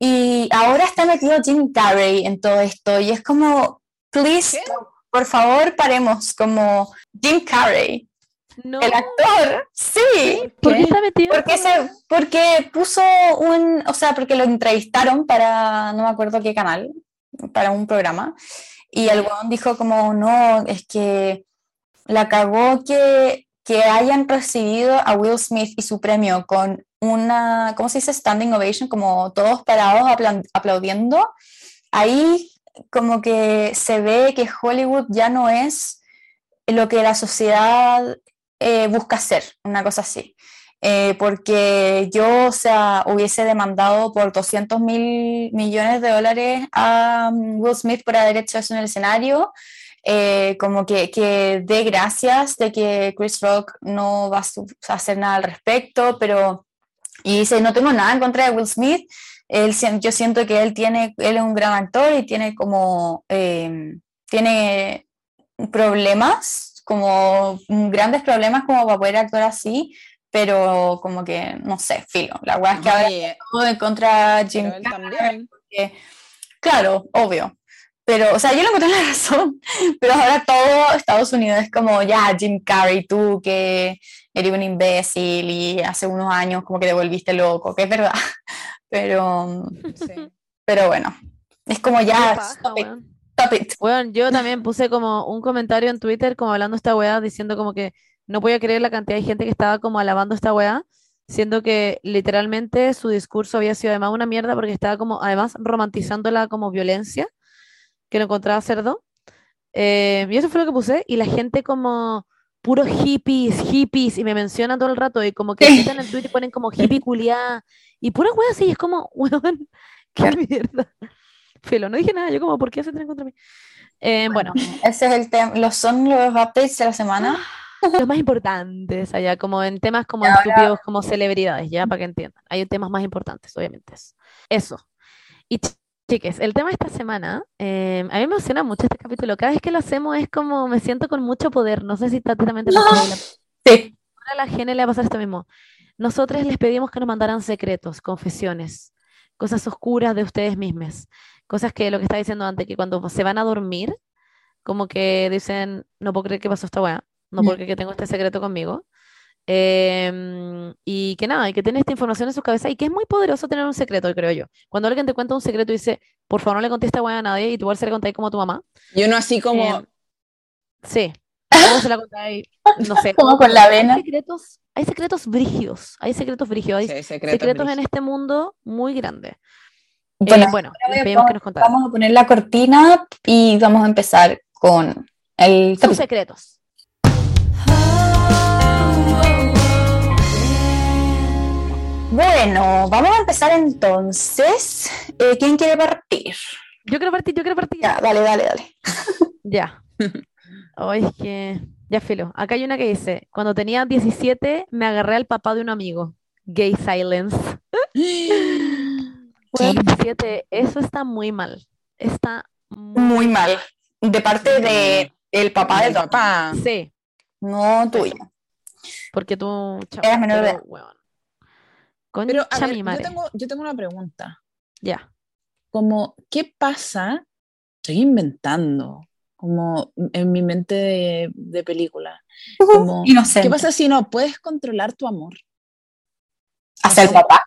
y ahora está metido Jim Carrey en todo esto y es como, please, ¿Qué? por favor, paremos, como Jim Carrey. No, El actor, sí. ¿por qué está metido? Porque, se, porque puso un, o sea, porque lo entrevistaron para, no me acuerdo qué canal, para un programa, y el weón dijo como, no, es que la cagó que, que hayan recibido a Will Smith y su premio con una, ¿cómo se dice? Standing ovation, como todos parados apla- aplaudiendo. Ahí como que se ve que Hollywood ya no es lo que la sociedad eh, busca ser, una cosa así. Eh, porque yo, o sea, hubiese demandado por 200 mil millones de dólares a um, Will Smith por haber hecho eso en el escenario, eh, como que, que dé gracias de que Chris Rock no va a hacer nada al respecto, pero, y dice, no tengo nada en contra de Will Smith, él, yo siento que él tiene, él es un gran actor y tiene como, eh, tiene problemas, como grandes problemas como para poder actuar así, pero como que, no sé, filo, la verdad es que ahora todo en contra de Jim Carrey, claro, obvio, pero, o sea, yo lo encontré la [laughs] razón, pero ahora todo Estados Unidos es como, ya, Jim Carrey, tú que eres un imbécil y hace unos años como que te volviste loco, que es verdad, [laughs] pero, Sí. pero bueno, es como ya, paja, stop it. Bueno, yo también puse como un comentario en Twitter como hablando esta weá, diciendo como que no podía creer la cantidad de gente que estaba como alabando esta weá, siendo que literalmente su discurso había sido además una mierda porque estaba como además romantizándola como violencia, que lo encontraba cerdo. Eh, y eso fue lo que puse, y la gente como puros hippies, hippies, y me mencionan todo el rato, y como que citan el tweet y ponen como hippie culiá, y puras weas así, y es como, [laughs] weón, qué mierda. Filo, no dije nada, yo como, ¿por qué se tienen contra mí? Eh, bueno, Ese es el tema, los son los updates de la semana. los más importantes allá, como en temas como estúpidos, como celebridades, ya, para que entiendan. Hay temas más importantes, obviamente. Eso. Y ch- chiques, el tema de esta semana, eh, a mí me emociona mucho este capítulo. Cada vez que lo hacemos es como, me siento con mucho poder. No sé si a ti también te pasa, Paula. Sí. A la Gene le va a pasar esto mismo. Nosotros les pedimos que nos mandaran secretos, confesiones, cosas oscuras de ustedes mismos. Cosas que lo que estaba diciendo antes, que cuando se van a dormir, como que dicen, no puedo creer que pasó esta weá, no puedo creer que tengo este secreto conmigo. Em, y que nada, y que tiene esta información en su cabeza y que es muy poderoso tener un secreto, creo yo. Cuando alguien te cuenta un secreto y dice, por favor no le contes esta weá a nadie y tú igual se le contáis como a tu mamá. Y uno así como, Em, sí. [laughs] ¿Cómo se la contáis? No sé. Como con la hay vena. secretos, hay secretos brígidos, hay secretos brígidos, hay sí, secreto secretos en brígido. este mundo muy grandes. Bueno, Eh, bueno, a- pedimos que nos Vamos a poner la cortina y vamos a empezar con el sus capítulo. secretos. Bueno, vamos a empezar entonces. Eh, ¿quién quiere partir? Yo quiero partir, yo quiero partir. Ya, dale, dale, dale. [laughs] Ya. Ay, es que. Ya, filo. Acá hay una que dice: Cuando tenía 17, me agarré al papá de un amigo. Gay silence. [laughs] 17, eso está muy mal. Está muy. Muy mal. De parte de el papá El del papá. Sí, no tuyo. porque tú. chao, Eras menor de pero, edad. weón. Pero a ver, mi yo madre. tengo, yo tengo una pregunta. Ya. Como, ¿qué pasa? Estoy inventando, como en mi mente de, de película. Como, Inocente. ¿Qué pasa si no puedes controlar tu amor? ¿Hacia el papá?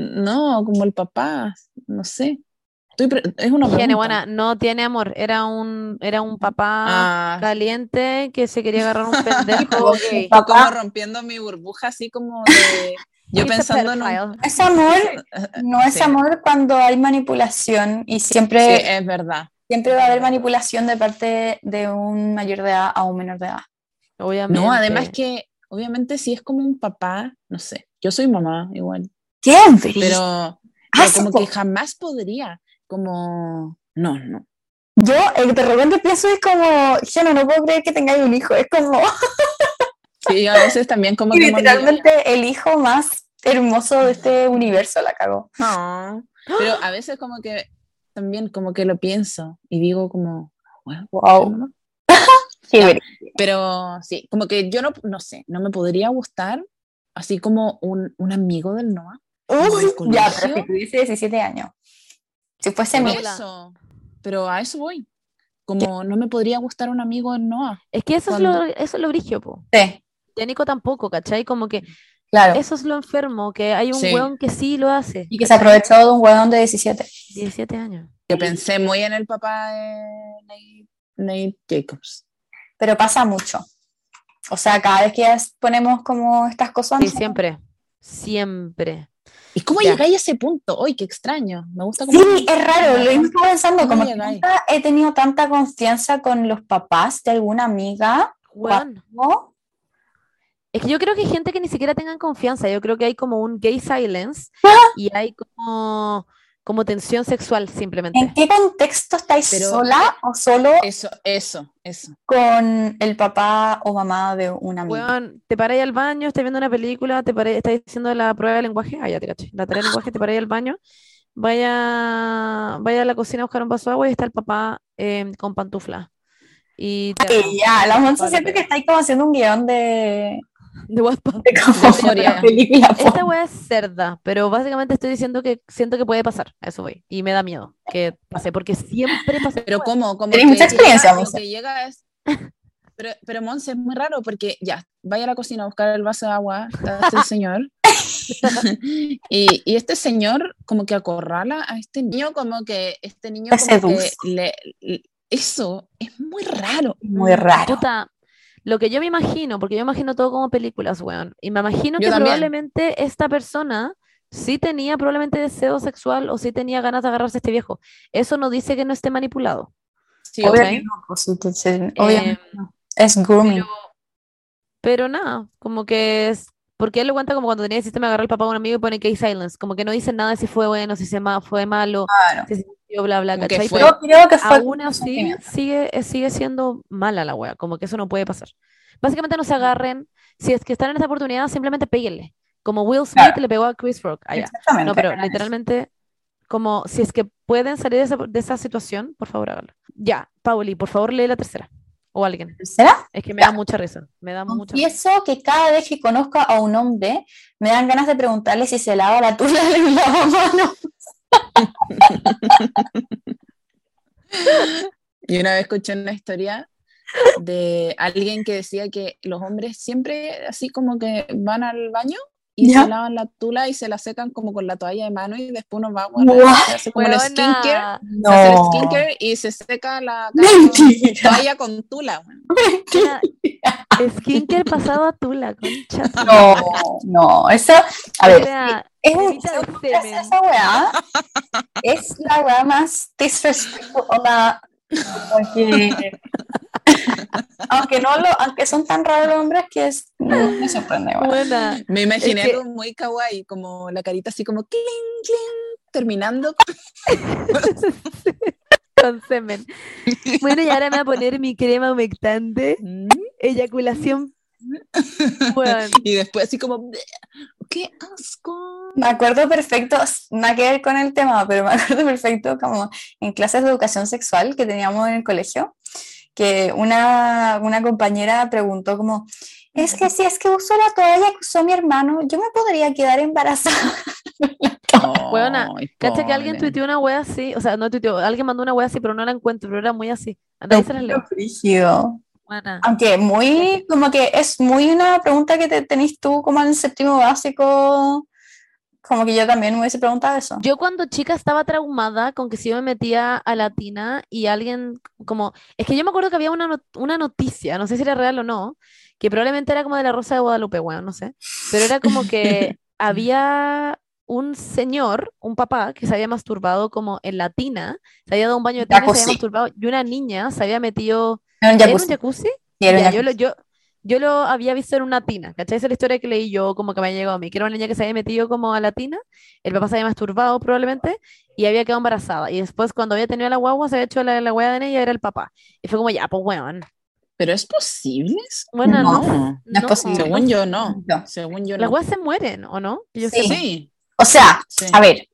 No, como el papá, no sé. Estoy es una pregunta. buena, no tiene amor. Era un, era un papá Ah, caliente que se quería agarrar un [laughs] pendejo gay. y como papá. rompiendo mi burbuja, así como [laughs] de... Yo pensando en un... Es amor, no es Sí. amor cuando hay manipulación y Sí, siempre, es verdad. siempre va a haber manipulación de parte de un mayor de edad a un menor de edad. Obviamente. No, además que, obviamente, si es como un papá, no sé, yo soy mamá igual, ¿Qué? pero, pero como que jamás podría, como, no, no. Yo de repente pienso es como, yo no, no puedo creer que tengáis un hijo, es como [laughs] Sí, a veces también como que... literalmente el hijo más hermoso de este universo la cagó. No, pero a veces como que también como que lo pienso y digo como, Wow. ¿no? [laughs] Qué Ya. ver- Pero sí, como que yo no, no sé, no me podría gustar así como un, un amigo del Noah. Uy, ¿Del ya, pero si tuviese 17 años. Si fuese mi... Pero a eso voy. Como no me podría gustar un amigo del Noah. Es que eso es Cuando- lo, eso es lo brigio, po. Sí. higiénico tampoco, ¿cachai? Como que Claro. eso es lo enfermo, que hay un Sí. weón que sí lo hace. Y que se aprovechó de un huevón de 17. 17 años. Que pensé muy en el papá de Nate, Nate Jacobs. Pero pasa mucho. O sea, cada vez que es- ponemos como estas cosas. Sí, siempre. Siempre. ¿Y cómo Ya. llegáis a ese punto? ¡Ay, qué extraño! Me gusta cómo... Sí, es raro, lo mismo estaba pensando, ¿Cómo como que nunca he tenido tanta confianza con los papás de alguna amiga. Weón. ¿no? Es que yo creo que hay gente que ni siquiera tengan confianza. Yo creo que hay como un gay silence Ah. [laughs] y hay como, como tensión sexual simplemente. ¿En qué contexto estáis Pero- sola o solo Eso, eso, eso. con el papá o mamá de una amiga? Weón, te paráis al baño, estás viendo una película, te paráis, estás haciendo la prueba de lenguaje, ah, ya te caché, la tarea de lenguaje, te paráis al baño, vaya, vaya a la cocina a buscar un vaso de agua y está el papá eh, con pantufla. Y te Ay, ya, la Monza Vale, siento que estáis como haciendo un guion de, de WhatsApp. [laughs] de como Euforia. una película. po. Esta weá es cerda, pero básicamente estoy diciendo que siento que puede pasar, a eso voy, y me da miedo que pase, porque siempre pasa. Pero. ¿cómo? Como Tenés mucha experiencia, llega- que llega es... [laughs] Pero, pero Monse, es muy raro porque ya, vaya a la cocina a buscar el vaso de agua, está este [laughs] señor, y, y este señor como que acorrala a este niño, como que este niño como que le, le- Eso es muy raro. Muy raro. Puta, lo que yo me imagino, porque yo imagino todo como películas, weón, y me imagino Yo que también. probablemente esta persona sí tenía probablemente deseo sexual o sí tenía ganas de agarrarse a este viejo. Eso no dice que no esté manipulado. Sí, Obvio ok. que no, pues, se- obviamente Eh. Es grooming. pero, pero nada, como que es, porque él lo cuenta como cuando tenía el sistema de agarrar al papá de un amigo y pone case silence, como que no dice nada de si fue bueno, si se ma- fue malo, Claro. si se sintió, bla, bla, ¿cachai? fue- Pero Yo creo que fue aún así sigue, sigue siendo mala la wea, como que eso no puede pasar. Básicamente no se agarren, si es que están en esta oportunidad, simplemente péguenle. Como Will Smith Claro. le pegó a Chris Rock allá. Exactamente. No, pero literalmente, como si es que pueden salir de esa, de esa situación, por favor háganlo. Ya, Pauli, por favor lee la tercera. O alguien. ¿Será? Es que me Ya. da mucha risa. Me da mucha risa. Confieso que cada vez que conozco a un hombre, me dan ganas de preguntarle si se lava la tula del [laughs] lavamanos. Y una vez escuché una historia de alguien que decía que los hombres siempre así como que van al baño y Ya. se lavan la tula y se la secan como con la toalla de mano y después uno va a Guau. se hace como el skincare, Weona, se hace el No. skincare y se seca la [laughs] Mentira. toalla con tula. Skincare pasado a tula, concha. No, no, eso, a ver, Era es un cremita de ¿qué es semen. esa weá, es la weá más disrespectful, o la, [laughs] porque, aunque no lo, aunque son tan raros los hombres que es, no me sorprende, weá. Buena. Me imaginé Es que- algo muy kawaii, como la carita así como cling, cling, terminando. Con [laughs] semen. Bueno, y ahora me voy a poner mi crema humectante. Mm. Eyaculación. [laughs] Bueno, Y después así como, ¡qué asco! Me acuerdo perfecto, nada que ver con el tema, pero me acuerdo perfecto como en clases de educación sexual que teníamos en el colegio, que una, una compañera preguntó como, es que si es que uso la toalla que usó mi hermano, yo me podría quedar embarazada. [laughs] Weona, Ay, cacha que alguien tuiteó una wea así, o sea, no tuiteó, alguien mandó una wea así, pero no la encuentro, pero era muy así. Anda, ahí se las leo. Frígido. Buena. Aunque muy, como que es muy una pregunta que te tenés tú como en el séptimo básico, como que yo también me hubiese preguntado eso. Yo cuando chica estaba traumada con que si yo me metía a Latina y alguien como, es que yo me acuerdo que había una, not- una noticia, no sé si era real o no, que probablemente era como de la Rosa de Guadalupe, bueno, no sé, pero era como que [laughs] había un señor, un papá, que se había masturbado como en Latina, se había dado un baño de y se había Jacuzzi. masturbado, y una niña se había metido Era un en un jacuzzi. jacuzzi. Sí, era un Ya, yo, lo, jacuzzi. yo, yo lo había visto en una tina, ¿cachai? Esa es la historia que leí yo, como que me ha llegado a mí, que era una niña que se había metido como a la tina, el papá se había masturbado probablemente, y había quedado embarazada, y después cuando había tenido la guagua, se había hecho la, la hueá de ella, era el papá, y fue como, ya, pues weón, ¿Pero es posible? bueno, no, No, no es posible. Según yo, no. No. Según yo, las no. weas se mueren, ¿o no? Yo Sí. Sí. O sea, sí. a ver,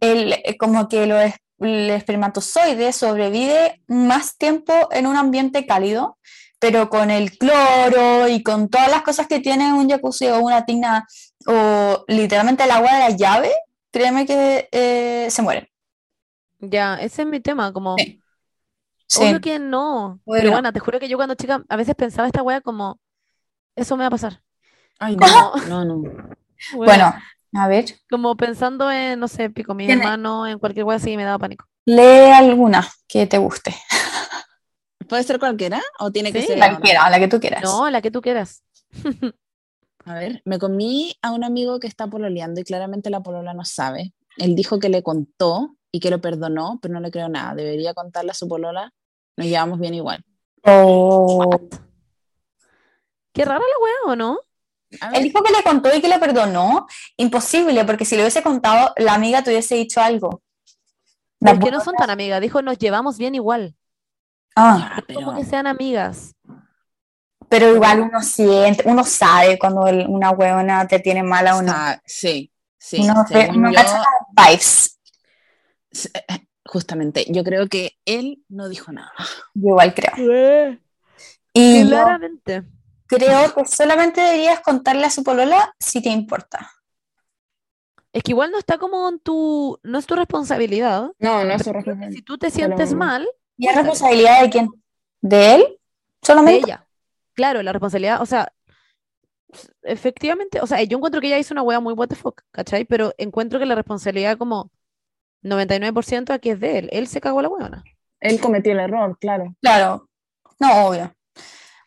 el, como que lo es- el espermatozoide sobrevive más tiempo en un ambiente cálido, pero con el cloro y con todas las cosas que tiene un jacuzzi o una tina o literalmente el agua de la llave, créeme que eh, se mueren. Ya, ese es mi tema, como, Sí. Sí. obvio que no, pero no. bueno, te juro que yo cuando chica a veces pensaba esta wea como, eso me va a pasar. Ay, no, no, no. [laughs] Bueno, a ver, Como pensando en, no sé, pico, mis Tiene- hermanos, en cualquier cosa así, me daba pánico. lee alguna que te guste. ¿Puede ser cualquiera o tiene que Sí. ser La que quieras, la que tú quieras. No, la que tú quieras. A ver, me comí a un amigo que está pololeando y claramente la polola no sabe. Él dijo que le contó y que lo perdonó, pero no le creo nada. Debería contarle a su polola. Nos llevamos bien igual. O- Qué rara la weá, ¿o no? Él dijo que le contó y que le perdonó. Imposible, porque si le hubiese contado, la amiga te hubiese dicho algo. La Porque no son tan amigas. Dijo, nos llevamos bien igual. Ah, ya, Como pero que sean amigas. pero igual uno siente, uno sabe cuando el- una huevona te tiene mala o no. Ah, sí, sí. Uno uno yo, vibes. s- eh, justamente, yo creo que él no dijo nada. Yo igual creo. [laughs] Y yo Claramente. creo que solamente deberías contarle a su polola si te importa. Es que igual no está como en tu, no es tu responsabilidad. No, no pero creo que si tú te sientes Pero- mal, ¿Y es responsabilidad de quién? ¿De él? de ¿Solamente? ella. Claro, la responsabilidad, o sea, efectivamente, o sea, yo encuentro que ella hizo una wea muy what the fuck, ¿cachai? Pero encuentro que la responsabilidad como 99% aquí es de él. Él se cagó la weona. Él cometió el error, claro. Claro. No, obvio.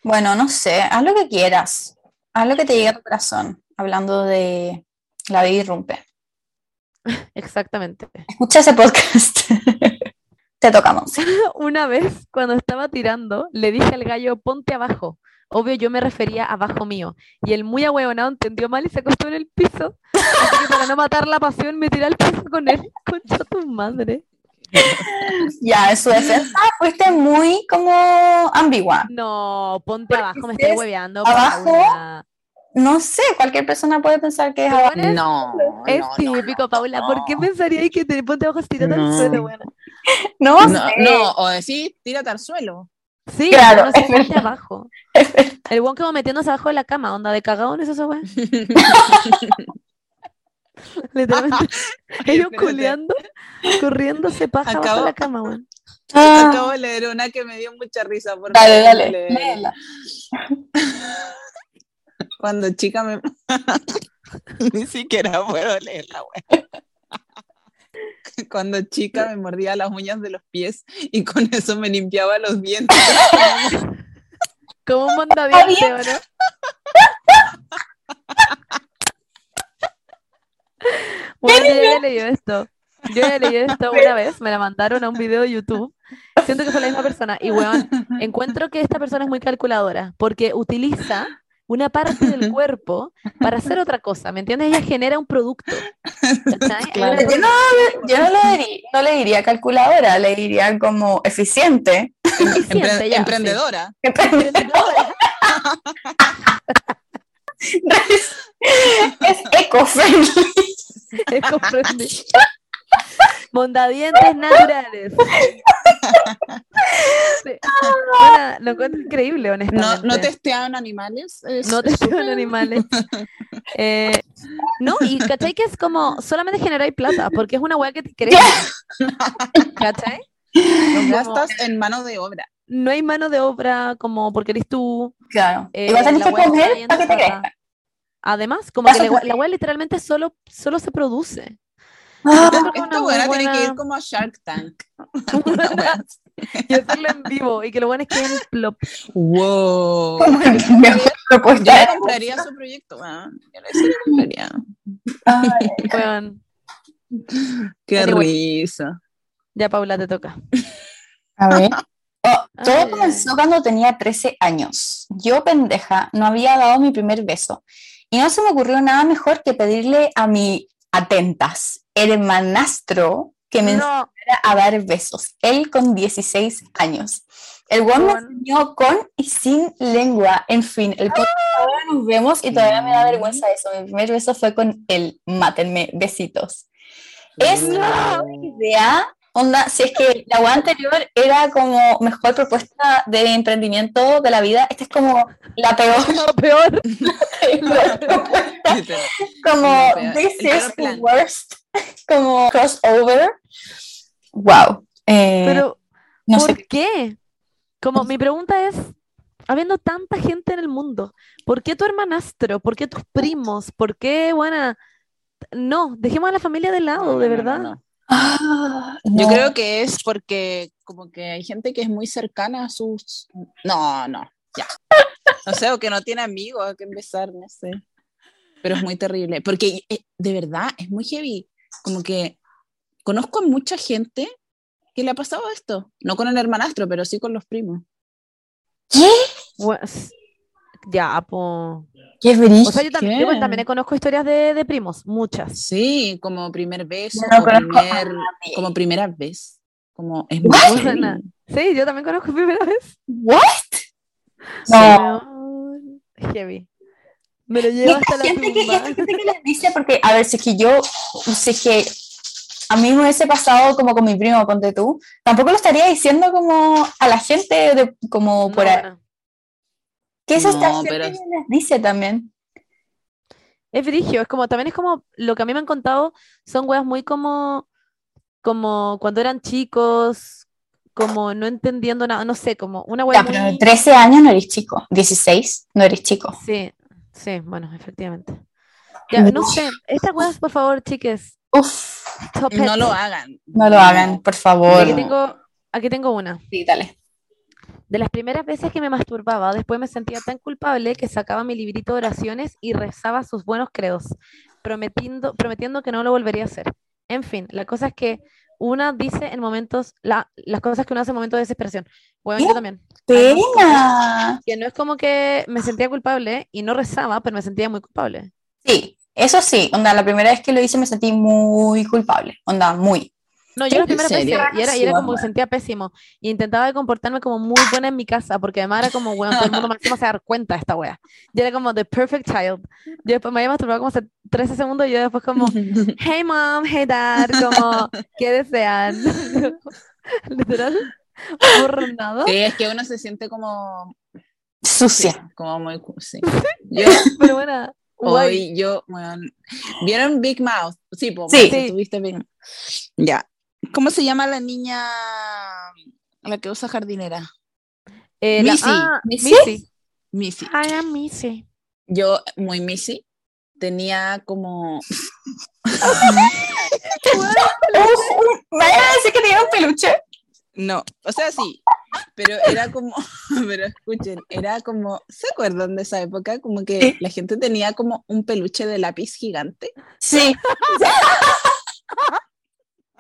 Bueno, no sé, haz lo que quieras. Haz lo que te llegue a tu corazón. Hablando de la vida irrumpe. [laughs] Exactamente. Escucha ese podcast. [laughs] te tocamos. [laughs] Una vez, cuando estaba tirando, le dije al gallo, ponte abajo. Obvio, yo me refería abajo mío. Y el muy ahueonado entendió mal y se acostó en el piso. Así que para no matar la pasión, me tiré al piso con él. [laughs] Concha tu madre. Ya, en su defensa fuiste muy como ambigua. No, ponte Porque abajo, me estoy hueveando. abajo, Paula. No sé, cualquier persona puede pensar que es abajo. bueno, Es- No, Es no, no, típico, no, Paula. ¿Por qué pensaría que te ponte abajo tirando al No. suelo, weona? [laughs] No, No, sé. no, o decir, tírate al suelo. Sí, Claro, no es verdad. abajo. [laughs] El weón como metiéndose abajo de la cama, onda de cagón, eso, esa weón. [laughs] Literalmente. Ellos culeando, corriéndose paja abajo de la cama, weón. Ah, Acabo de leer una que me dio mucha risa. por dale, favor, dale. léela. léela. Cuando chica me... Ni siquiera puedo leerla, güey. [laughs] Cuando chica me mordía las uñas de los pies y con eso me limpiaba los dientes. Como un mondadiente, ¿o ¿no? Bueno, yo ya leído esto. Yo ya leído esto una vez, me la mandaron a un video de YouTube. Siento que fue la misma persona. Y weón, encuentro que esta persona es muy calculadora porque utiliza una parte del [laughs] cuerpo para hacer otra cosa, ¿me entiendes? Ella genera un producto. Yo [laughs] no, yo no, le diría, no le diría calculadora, le diría como eficiente. eficiente, Empre- ya, sí. emprendedora. Emprendedora. [laughs] es eco-friendly. Eco-friendly. [laughs] Mondadientes naturales. [laughs] Sí. Bueno, lo encuentro increíble, No, honestamente. no testeaban animales. es- No te es llevan súper- animales. [laughs] Eh, no, y ¿cachai? Que es como solamente generar plata, porque es una weá que te crees. ¿Cachai? Los gastas en mano de obra. No hay mano de obra como porque eres tú. Claro. eh, Igual tenés la que comer bien para que te tratada. crezca. Además, como Vas que a la, la weá literalmente solo, solo se produce. Ah, es Esta buena tiene que ir como a Shark Tank. [laughs] [laughs] Y hacerlo en vivo y que lo bueno es que en plop. Wow. Yo le compraría su proyecto. weón. Yo le compraría. Ay, [laughs] Qué risa. ya Paula te toca. A ver. Oh, todo Ay, ay, comenzó cuando tenía 13 años. Yo, pendeja, no había dado mi primer beso. Y no se me ocurrió nada mejor que pedirle a mi atentas hermanastro que me No, enseñara a dar besos. Él con 16 años. El weón me enseñó con y sin lengua. En fin, el podcast ahora nos vemos y todavía me da vergüenza eso. Mi primer beso fue con él. Mátenme, besitos. Es No. idea, onda, si es que la web anterior era como mejor propuesta de emprendimiento de la vida, esta es como la peor, [laughs] lo peor. [laughs] peor propuesta, [laughs] Literal. como La peor, this el peor is the worst, [laughs] como crossover. Wow. Eh, Pero, no ¿por sé. qué? Como mi pregunta es, habiendo tanta gente en el mundo? ¿Por qué tu hermanastro? ¿Por qué tus primos? ¿Por qué, buena? No, dejemos a la familia de lado, No, de no, verdad. no. Ah, Yo no. creo que es porque como que hay gente que es muy cercana a sus... No, no, ya. No sé, o que no tiene amigos, a que empezar, no sé. Pero es muy terrible, porque eh, de verdad es muy heavy. Como que conozco a mucha gente que le ha pasado esto. No con el hermanastro, pero sí con los primos. ¿Qué? Pues, ya, po. Qué brillo. O sea, yo también, también conozco historias de, de primos, muchas. Sí, como primer beso, no o conozco a primer- como primera vez. Como es muy. Sí, yo también conozco [laughs] primera vez. ¿What? No. Heavy. Me lo llevo hasta la gente que, tumba. esta gente que les dice, porque, a ver, si es que yo, si es que a mí me hubiese pasado como con mi primo, ponte tú, tampoco lo estaría diciendo como a la gente, de, como No, por ahí. bueno. ¿Qué es esta No, gente pero- que les dice también? Es brigio, es como, también es como, lo que a mí me han contado son weas muy como, como cuando eran chicos, como no entendiendo nada, no sé, como una wea Ya, pero muy... de 13 años no eres chico, 16 no eres chico. Sí, sí, bueno, efectivamente. Ya, no sé, estas weas, por favor, chiques, Uf, No lo hagan. no lo hagan, por favor. Aquí tengo, aquí tengo una. Sí, dale. De las primeras veces que me masturbaba, después me sentía tan culpable que sacaba mi librito de oraciones y rezaba sus buenos credos, prometiendo, prometiendo que no lo volvería a hacer. En fin, la cosa es que una dice en momentos, la, las cosas que uno hace en momentos de desesperación. Bueno, yo también. Pena. Que no es como que me sentía culpable y no rezaba, pero me sentía muy culpable. Sí, eso sí, onda, la primera vez que lo hice me sentí muy culpable, onda, muy. No, yo las ¿En primeras veces, serio? y era, y era Sí, como que sentía pésimo, y intentaba de comportarme como muy buena en mi casa, porque además era como, bueno, todo el mundo máximo se dar cuenta de esta wea. Yo era como the perfect child. Yo después me había masturbado como hace 13 segundos, y yo después como, [laughs] hey mom, hey dad, como, ¿qué desean? [laughs] Literal, borronado. Sí, es que uno se siente como, Sucia. como muy, [laughs] sí. Yo, Pero bueno, guay. hoy, yo, bueno, ¿vieron Big Mouth? Sí, pues, Sí. Sí. tuviste Big Ya. ¿Cómo se llama la niña, la que usa jardinera? Eh, la- Missy. ah, ¿Missy? Missy. Missy. I am Missy. Yo, muy Missy, tenía como, Uf, ¿Me vas a decir que tenía un peluche? no, o sea, sí, pero era como, [laughs] pero escuchen, era como, ¿se acuerdan de esa época? Como que Sí. la gente tenía como un peluche de lápiz gigante. Sí. [laughs]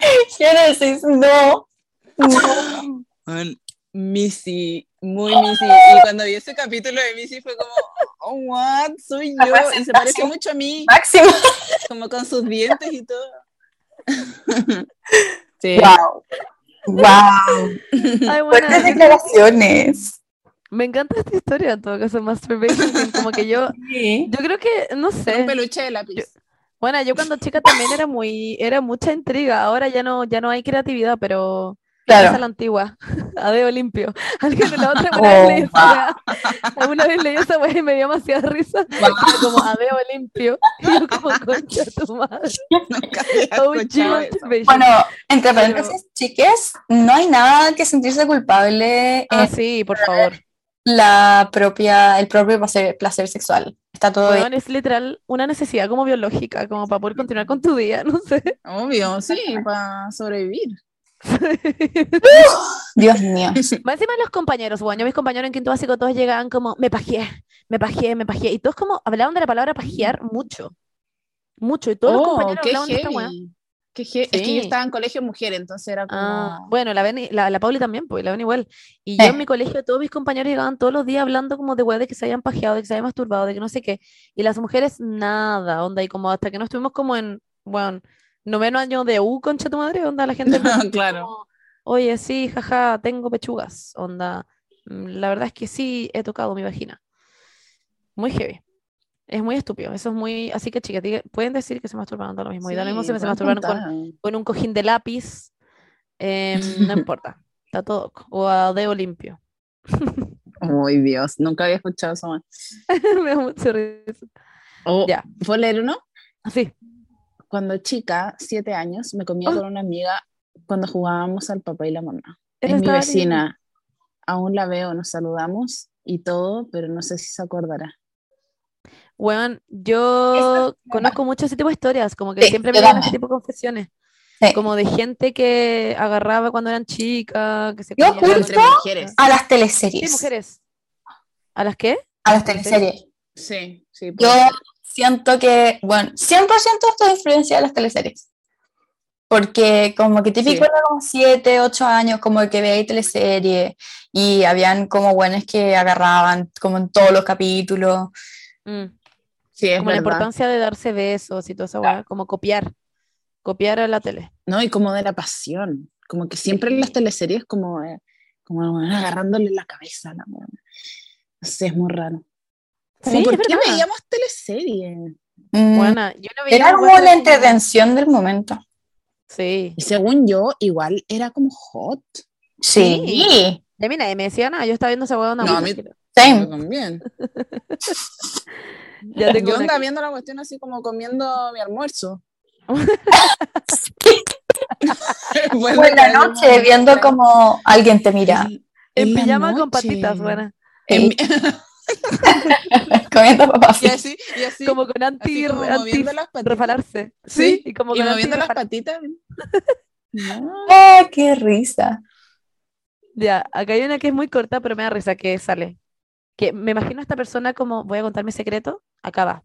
[laughs] Génesis, no. No. Weón, Missy, muy Missy. Y cuando vi ese capítulo de Missy fue como, oh, what, soy yo. Y se parece mucho a mí, Máximo. como con sus dientes y todo. [laughs] Sí. Wow. Wow. Ay, buena. Fuertes declaraciones. Me encanta esta historia, en todo caso, masturbation, como que yo, Sí. yo creo que, no Un sé, peluche de lápiz. Bueno, yo cuando chica también era muy, era mucha intriga, ahora ya no, ya no hay creatividad, pero esa es Claro. la antigua, [laughs] a dedo limpio. [laughs] Alguien de la otra [laughs] Oh, vez leí esa weá, alguna vez leí esa y me dio demasiada risa, como a dedo limpio, y yo como concha tu madre, masturbation. Bueno, entre Pero- paréntesis, chiques, no hay nada que sentirse culpable Ah, en sí, por favor. la propia, el propio placer, placer sexual. Está todo es literal una necesidad como biológica, como para poder continuar con tu día, [laughs] no sé. Obvio, sí, [laughs] para sobrevivir. Dios mío. [laughs] Más encima los compañeros, bueno, yo mis compañeros en quinto básico todos llegaban como, me pajeé, me pajeé, me pajeé. Y todos como hablaban de la palabra pajear mucho. Mucho. Y todos los Oh, compañeros hablaban de esta he- Es que yo estaba en colegio mujer, entonces era como... Ah, bueno, la, la, la Pauli también, pues, la ven igual. Y yo Eh. en mi colegio, todos mis compañeros llegaban todos los días hablando como de weá, de que se habían pajeado, de que se habían masturbado, de que no sé qué. Y las mujeres, nada, onda. Y como hasta que no estuvimos como en, bueno, noveno año de U, concha tu madre, onda, la gente [laughs] empezó claro. como, Oye, sí, jaja, tengo pechugas, onda. mm, La verdad es que sí he tocado mi vagina. Muy heavy. Es muy estúpido. Eso es muy. Así que, chicas, pueden decir que se masturbaron da lo mismo. y da lo mismo si Sí, me se masturbaron con, con un cojín de lápiz. em, [laughs] no importa. Está todo. O a dedo limpio. Ay, Dios, nunca había escuchado eso más. [laughs] Me da mucha risa. Oh, Ya. ¿Puedo leer uno? Así. Cuando chica, siete años, me comía Oh. con una amiga cuando jugábamos al papá y la mamá. Es mi vecina. Aún la veo, nos saludamos y todo, pero no sé si se acordará. Bueno, yo Eso- conozco mucho ese tipo de historias, como que Sí, siempre yo me llegan ese tipo de confesiones, Sí. como de gente que agarraba cuando eran chicas, que se Yo culpo a Entre otras. mujeres. A las Sí, teleseries. mujeres. ¿A las qué? A las teleseries. Sí, sí. Yo puede ser. siento que, bueno, 100% esto es influencia de las teleseries. Porque como que típico Sí. era como 7, 8 años, como que veía teleserie y habían como buenos que agarraban como en todos los capítulos. Mm, Sí, es Como la importancia de darse besos y toda esa weá, como copiar, copiar a la tele. No, y como de la pasión. Como que siempre en las teleseries como, eh, como weona agarrándole la cabeza a la weona. No sé, es muy raro. Como, Sí, ¿por qué verdad. veíamos teleseries? Mm, Buena, yo no veía era una como weá la entretención del momento. Sí. Y según yo, igual era como hot. Sí. Mí nadie me decía nada, yo estaba viendo esa weá onda No, a mí- también. [laughs] Ya tengo Yo una viendo la cuestión así como comiendo mi almuerzo. Después O de en la noche viendo como alguien te mira. En- En pijama con patitas, buena. En mi- [laughs] comiendo papas y así, y así. Como con anti, así como anti las refalarse. Sí, y como y con moviendo las patitas. ¡Ay, [laughs] qué risa! Ya, acá hay una que es muy corta, pero me da risa que sale. Que me imagino a esta persona como, voy a contar mi secreto, acá va.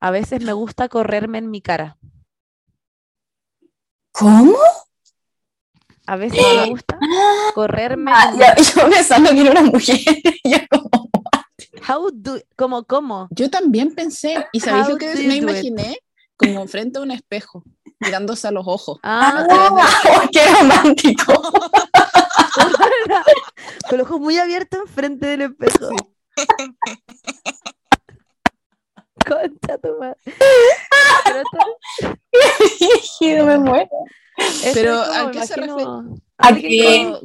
A veces me gusta correrme en mi cara. ¿Cómo? A veces me gusta correrme Ah, en mi ya- yo pensando que era una mujer. [laughs] yo como, How do, como, cómo? Yo también pensé, y ¿sabéis lo que me it? imaginé? Como frente a un espejo, mirándose a los ojos. Ah, ¡Ah! [laughs] ¡Qué romántico! [laughs] con los ojos muy abiertos enfrente del espejo. Concha tu madre. Pero [laughs] me muero. Pero, ¿a qué se imagino- A que-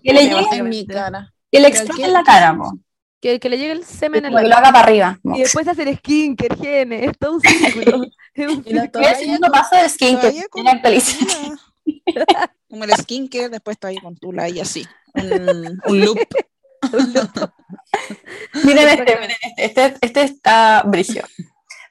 le llegue En mi cara. Que le explote ¿qué- en la cara, po. Que, que le llegue el semen en Como que la lo haga para arriba. Y después hacer skincare, higiene, es todo un [laughs] círculo. Es un Y la círculo. el segundo paso de skin que Todavía con tiene actualizar. tula. [laughs] Como el skincare, después está ahí con tula y así. Un, un loop. [laughs] Miren este, miren este, este, este está brillo.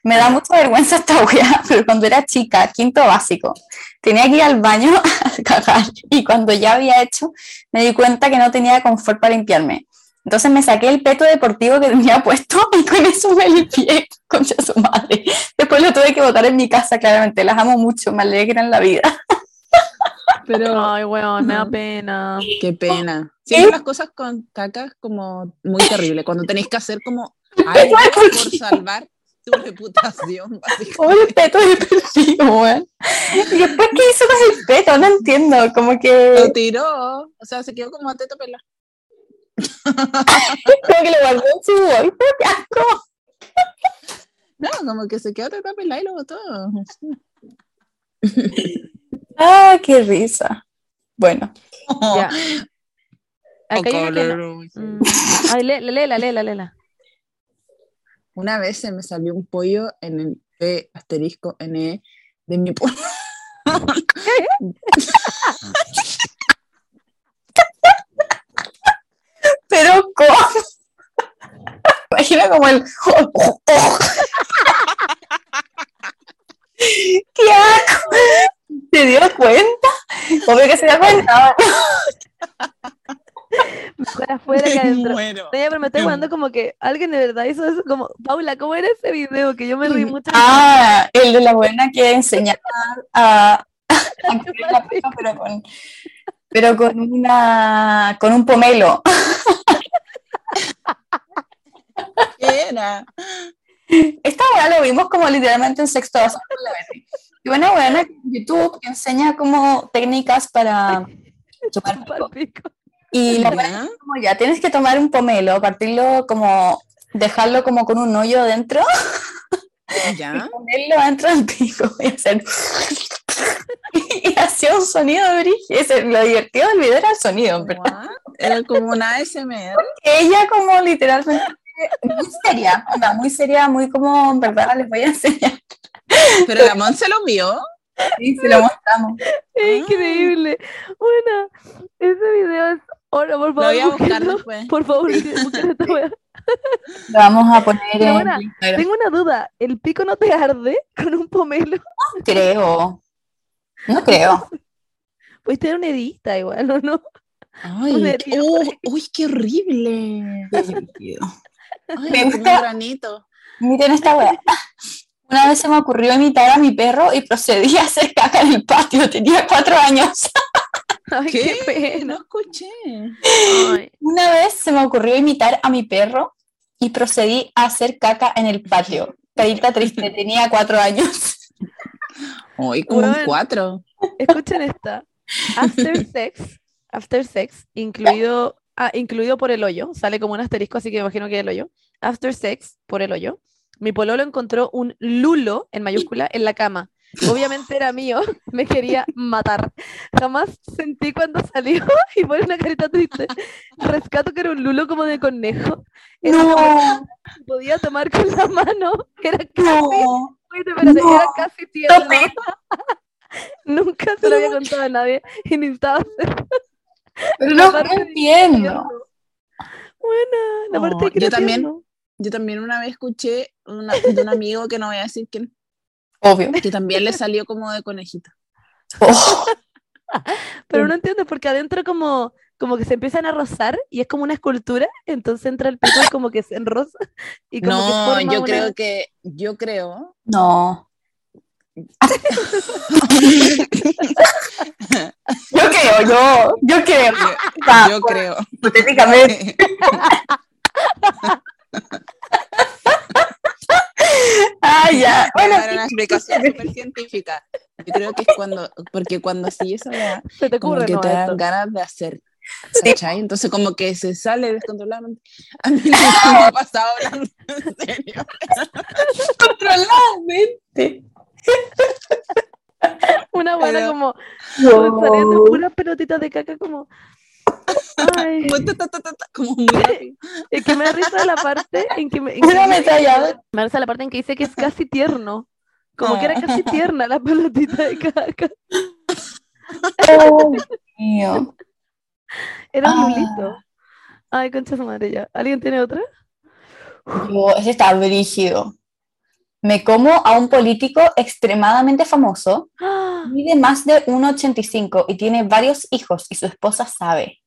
Me da mucha vergüenza esta weá, [laughs] pero cuando era chica, quinto básico, tenía que ir al baño [laughs] a cagar y cuando ya había hecho, me di cuenta que no tenía confort para limpiarme. Entonces me saqué el peto deportivo que tenía puesto y con eso me limpié, concha su madre. Después lo tuve que botar en mi casa, claramente. Las amo mucho, me alegran la vida. Pero [laughs] Ay, weón, me da pena. qué pena. Siempre las cosas con caca es como muy terrible. Cuando tenéis que hacer como [laughs] algo por salvar tu reputación. [laughs] básicamente. Pobre peto deportivo, weón. ¿Y después qué hizo con el peto? No entiendo, como que... Lo tiró. O sea, se quedó como a teto pelado. Como que lo guardó en su bolsa, qué asco. No, como que se quedó a teto pelado y lo botó. Ah, qué risa. Bueno, Ya. [laughs] Acá hay una que no- Mm. Ay, léela, léela, léela, léela. Una vez se me salió un pollo en el P asterisco N de mi pollo. [laughs] pero ¿cómo? Imagina como el... [laughs] ¡Qué asco! ¿Se dio cuenta? Obvio que se dio cuenta. [laughs] Mejor afuera que adentro. muero. Pero me estoy jugando como que alguien de verdad hizo eso como, Paula, ¿cómo era ese video? Que yo me reí mucho. Ah, el de la buena que enseñaba a... [laughs] [laughs] la pija, pero con... Pero con una... con un pomelo. ¿Qué era? Esta weá lo vimos como literalmente en sexto básico. Y una en YouTube que enseña como técnicas para [laughs] chupar pico. Palpico. Y la ¿Ya? weá es como ya, tienes que tomar un pomelo, partirlo como, dejarlo como con un hoyo dentro, [laughs] ¿Ya? ponerlo dentro del pico y hacer... [laughs] Y hacía un sonido de. Ese- Lo divertido del video era el sonido, ¿verdad? Era como una ASMR. Ella como literalmente muy seria, muy seria, muy como, en verdad, les voy a enseñar. Pero la Mon se lo vio. Y se lo mostramos. Es increíble. Bueno, ese video es Ahora, por Lo voy a favor, buscar búsquenlo. después. Por favor, [laughs] busquen esta wea. Lo vamos a poner Pero en bueno, Instagram. Tengo una duda. ¿El pico no te arde con un pomelo? Creo. No creo. Puedes tener una edita igual, ¿o no? Ay, qué- oh, uy, qué horrible. [laughs] Ay, Me gusta- un granito. Miren esta wea. Una vez se me ocurrió imitar a mi perro y procedí a hacer caca en el patio. Tenía cuatro años. [laughs] Ay, qué, ¿Qué? pena. No escuché. Ay, Una vez se me ocurrió imitar a mi perro y procedí a hacer caca en el patio. Carita triste, [laughs] tenía cuatro años. Hoy como un cuatro. escuchen esta. After [laughs] sex, after sex, incluido, ah, incluido por el hoyo, sale como un asterisco, así que me imagino que es el hoyo. After sex, por el hoyo, mi pololo encontró un lulo en mayúscula en la cama. [laughs] Obviamente era mío, [laughs] me quería matar. Jamás sentí cuando salió [laughs] y pone una carita triste. Rescato que era un lulo como de conejo. Era No, podía tomar con la mano. Era casi, no. Espérate, No. era casi tierno. Nunca se lo había contado a nadie y necesitaba hacer Pero no de entiendo. Buena, la No, parte de que yo también. tierno. Yo también una vez escuché una- de un amigo que no voy a decir quién, Obvio. que también le salió como de conejito. Oh, [laughs] Pero no entiendo porque adentro como, como que se empiezan a rozar y es como una escultura, entonces entra el pico y como que se enroza [laughs] y como que No, forma yo una- creo que, yo creo. no. Yo creo, yo, yo creo. Ah, Yo creo. Hipotéticamente. [laughs] Ah, ya. Voy a Bueno, dar una explicación súper científica. Yo creo que es cuando, porque cuando sí esa weá, se te como ocurre, que ¿no? te dan Esto. ganas de hacer. Sí. ¿Cachai? Entonces como que se sale descontroladamente. A mí no me ha pasado hablando en serio. controladamente. [laughs] Una buena Pero- como No. saliendo puras pelotitas de caca como... Ay, Como, muy rápido. es que me da risa la parte en que me... en que me-. Me da risa la parte en que dice que es casi tierno. Como que era Ah. casi tierna la pelotita de caca. Oh, Dios mío. Era un Ah. lulito. Ay, concha su madre ya. ¿Alguien tiene otra? Yo, ese está brígido. Me como a un político extremadamente famoso, ¡Ah! mide más de 1,85 y tiene varios hijos y su esposa sabe.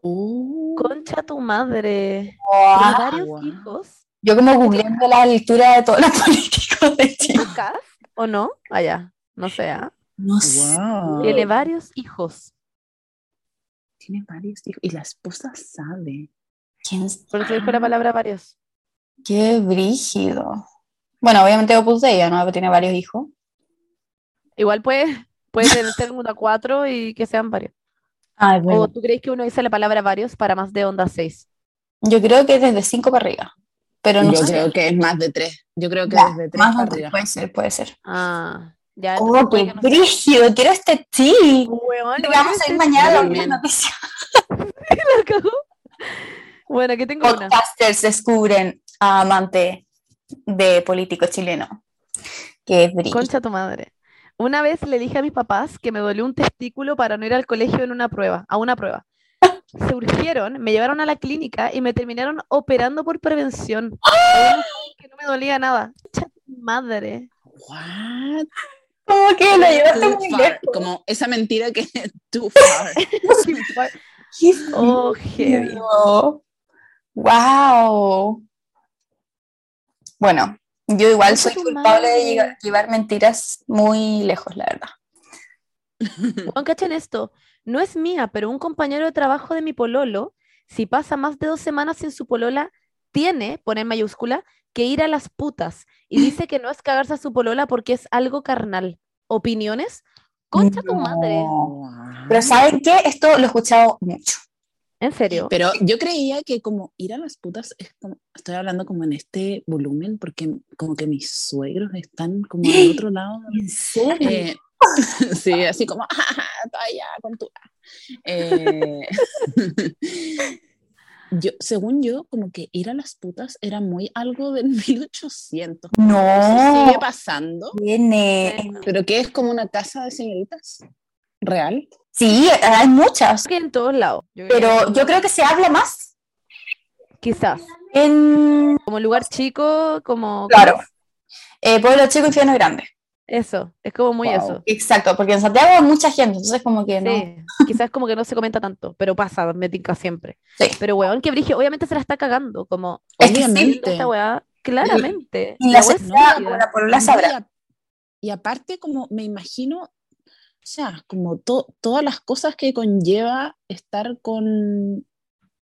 Uh, Concha tu madre. ¿Tiene varios hijos? Yo como googleando la altura de todos los [laughs] políticos de Chile. ¿Cast o no? Allá. No sé, ¿ah? No sé. wow. Tiene varios hijos. Tiene varios hijos. Y la esposa sabe. ¿Quién Por eso dijo la palabra varios. Qué brígido. Bueno, obviamente Opus Dei, ¿no? Tiene varios hijos. Igual puede, puede ser uno a cuatro y que sean varios. Ah, es ¿O tú crees que uno dice la palabra varios para más de onda seis? Yo creo que desde 5 para arriba. Pero no Yo sé. creo que es más de tres. Yo creo que Ya, desde tres más para de arriba. puede ser, puede ser. Ah, ya. Oh, qué que no quiero este. Weón, Y vamos a ir ese- mañana a la noticia. [laughs] Bueno, aquí tengo una. Podcasters descubren a amante de político chileno. Qué brígido. Concha tu madre. Una vez le dije a mis papás que me dolió un testículo para no ir al colegio en una prueba, a una prueba. [laughs] Se urgieron, me llevaron a la clínica y me terminaron operando por prevención. [gasps] Saben que no me dolía nada. Concha tu madre. What? Como que lo llevaste Too muy far. lejos. Como esa mentira que too far. [laughs] [laughs] Qué Oh, heavy. Wow. Bueno, yo igual soy culpable de llevar mentiras muy lejos, la verdad. [laughs] Juan, cachen esto. No es mía, pero un compañero de trabajo de mi pololo, si pasa más de dos semanas sin su polola, tiene, pone en mayúscula, que ir a las putas. Y [laughs] dice que no es cagarse a su polola porque es algo carnal. ¿Opiniones? Concha tu madre. Pero ¿saben qué? Esto lo he escuchado mucho. ¿En serio? Pero yo creía que como ir a las putas es como, estoy hablando como en este volumen porque como que mis suegros están como al otro [gasps] lado. ¿En serio? Eh, [laughs] sí, así como, "Ah, está allá con tu... Eh, [laughs] yo, según yo, como que ir a las putas era muy algo del [laughs] 1800. no. Sigue pasando. Bueno. pero que es como una casa de señoritas real. Sí, hay muchas, Que en todos lados. Yo pero que- yo creo que se habla más Quizás. en Como lugar chico, como... Claro. eh, Pueblo Chico, Infierno Grande. Eso, es como muy Wow. eso. Exacto, porque en Santiago hay mucha gente, entonces como que no. Sí, quizás como que no se comenta tanto, pero pasa, me tinca siempre. Sí. Pero weón, que Brigio, obviamente se la está cagando, como Es que esta weá, claramente. Y la la sabrá. Y aparte, como me imagino, o sea, como to- todas las cosas que conlleva estar con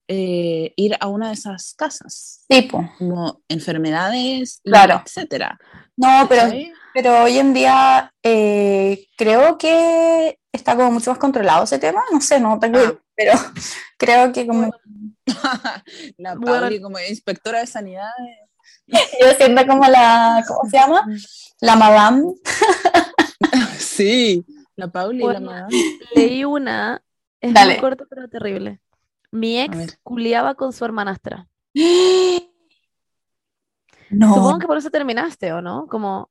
eh, ir a una de esas casas, Tipo. como enfermedades, Claro. etcétera. No, pero, pero hoy en día eh, creo que está como mucho más controlado ese tema. No sé, no tengo Ah. [laughs] pero creo que como [laughs] la. Pauli como inspectora de sanidad. [laughs] yo siento como la, ¿cómo se llama? La madame. Sí, la Pauli y la Bueno. madame. [laughs] Leí una, es Dale. muy corta pero terrible. Mi ex culiaba con su hermanastra. [gasps] No, Supongo que por eso terminaste, ¿o no? Como,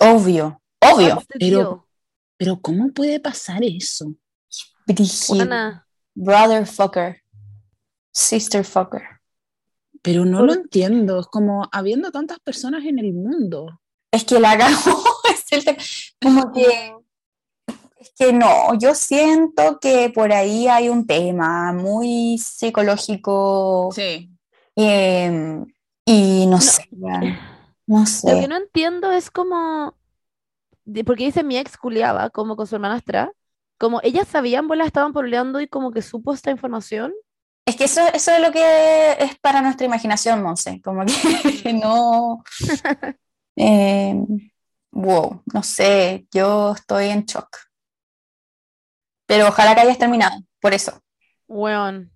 obvio, obvio. pero-? Pero ¿cómo puede pasar eso? Brother fucker. Sister fucker. Pero no Por- lo entiendo, es como habiendo tantas personas en el mundo. Es que la [laughs] cagó. es el tema. Como que. Es que no, yo siento que por ahí hay un tema muy psicológico Sí. eh, y no, sé, no Lo que sé. no entiendo es como, porque dice mi ex culiaba, como con su hermanastra, como ellas sabían, bolas estaban pololeando y como que supo esta información. Es que eso, eso es lo que es para nuestra imaginación, Monse. Como que [laughs] no. [laughs] eh, wow, no sé, yo estoy en shock. Pero ojalá que hayas terminado, por eso. Weón.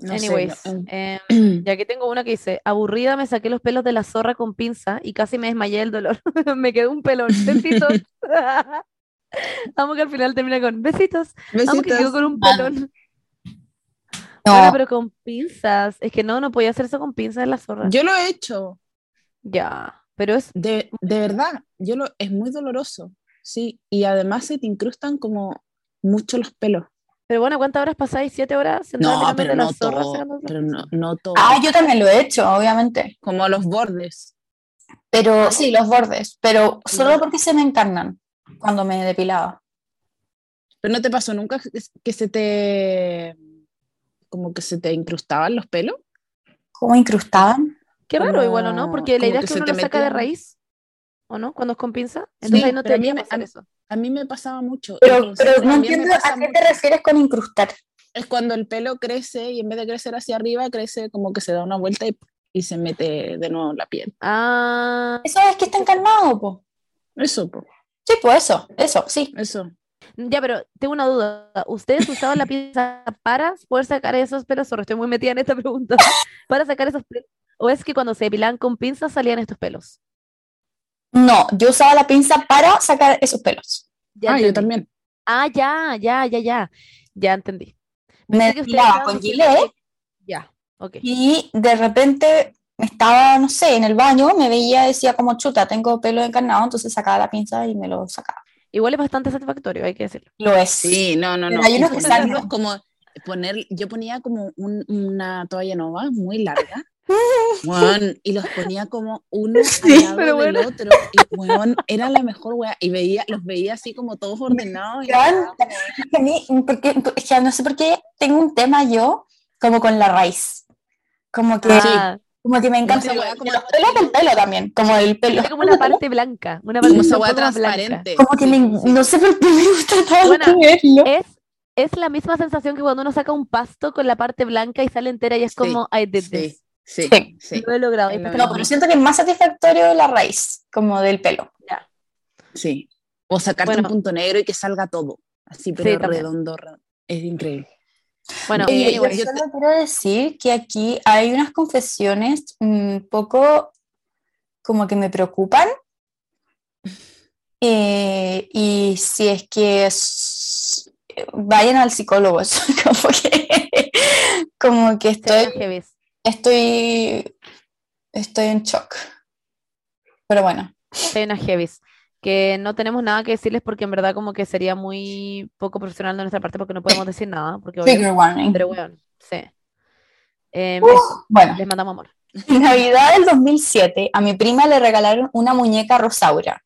No sé, Anyways, no- em, [clears throat] ya que tengo una que dice, aburrida me saqué los pelos de la zorra con pinza y casi me desmayé del dolor. [laughs] me quedó un pelón. [laughs] Besitos. [laughs] Amo que al final termina con besitos. Amo que quedó Besitos. con un pelón. No, Bueno, pero con pinzas. Es que no, no podía hacer eso con pinzas en la zorra. Yo lo he hecho, Ya, pero es de, de verdad, yo lo, es muy doloroso, sí, y además se te incrustan como mucho los pelos. Pero bueno, ¿cuántas horas pasáis? ¿Siete horas? No, pero no zorra todo, pero no, no todo, Ah, yo también lo he hecho, obviamente. como los bordes. Pero sí, los bordes, pero solo porque se me encarnan cuando me depilaba. Pero no te pasó nunca que, se te, como que se te incrustaban los pelos. ¿Cómo incrustaban? Qué raro, como- igual, ¿o no? Porque la idea es que se uno te lo saca de raíz, ¿o no? Cuando es con pinza. Entonces Sí, ahí no te a mí debería me- pasar a- eso. A mí me pasaba mucho. Pero, entonces pero no entiendo a qué te refieres con incrustar. Es cuando el pelo crece y en vez de crecer hacia arriba, crece como que se da una vuelta y, y se mete de nuevo en la piel. Ah, Eso es que está encarnado, po. Eso, po, Sí, pues eso, eso, sí. eso. ya, pero tengo una duda. ¿Ustedes usaban la pinza para poder sacar esos pelos? Sorry, estoy muy metida en esta pregunta. [laughs] ¿Para sacar esos pelos? ¿O es que cuando se depilaban con pinzas salían estos pelos? No, yo usaba la pinza para sacar esos pelos. Ya ah, yo también. Ah, ya, ya, ya, ya. Ya entendí. Me Pensé estaban con gilet Ya, ok. y de repente estaba, no sé, en el baño, me veía, decía como chuta, tengo pelo encarnado, entonces sacaba la pinza y me lo sacaba. Igual es bastante satisfactorio, hay que decirlo. Lo es. Sí, no, no, Pero no. hay unos que salen- como poner, yo ponía como un- una toalla nova muy larga. Weón, [laughs] y los ponía como uno al lado pero del bueno. otro. Y weón, era la mejor wea. Y veía, los veía así como todos ordenados. y Weón, como- a mí, porque, es que no sé por qué tengo un tema yo como con la raíz. Como que, Ah, como que me encanta. weá los como- pelos del pelo también, como el pelo. como una parte blanca, una parte como más blanca. transparente. Como que Sí, me- sí. no sé por qué me gusta tanto Buena. verlo. Es, es la misma sensación que cuando uno saca un pasto con la parte blanca y sale entera y es Sí, como, I did Sí, this. Sí, Sí. sí, Lo he logrado. Lo No, pero siento que es más satisfactorio la raíz, como del pelo. sí. O sacarte Bueno. un punto negro y que salga todo. Así, pero Sí, redondo, redondo. Es increíble. Bueno, Oye, yo solo quiero decir que aquí hay unas confesiones un poco como que me preocupan. Eh, y si es que es- vayan al psicólogo, eso, [laughs] como que, como que estoy. Estoy, estoy en shock. Pero bueno, Se ven heavies. que no tenemos nada que decirles porque en verdad como que sería muy poco profesional de nuestra parte porque no podemos decir nada, porque warning. pero bueno, sí. Em, eso, bueno, les mandamos amor. en Navidad del 2007 a mi prima le regalaron una muñeca rosaura.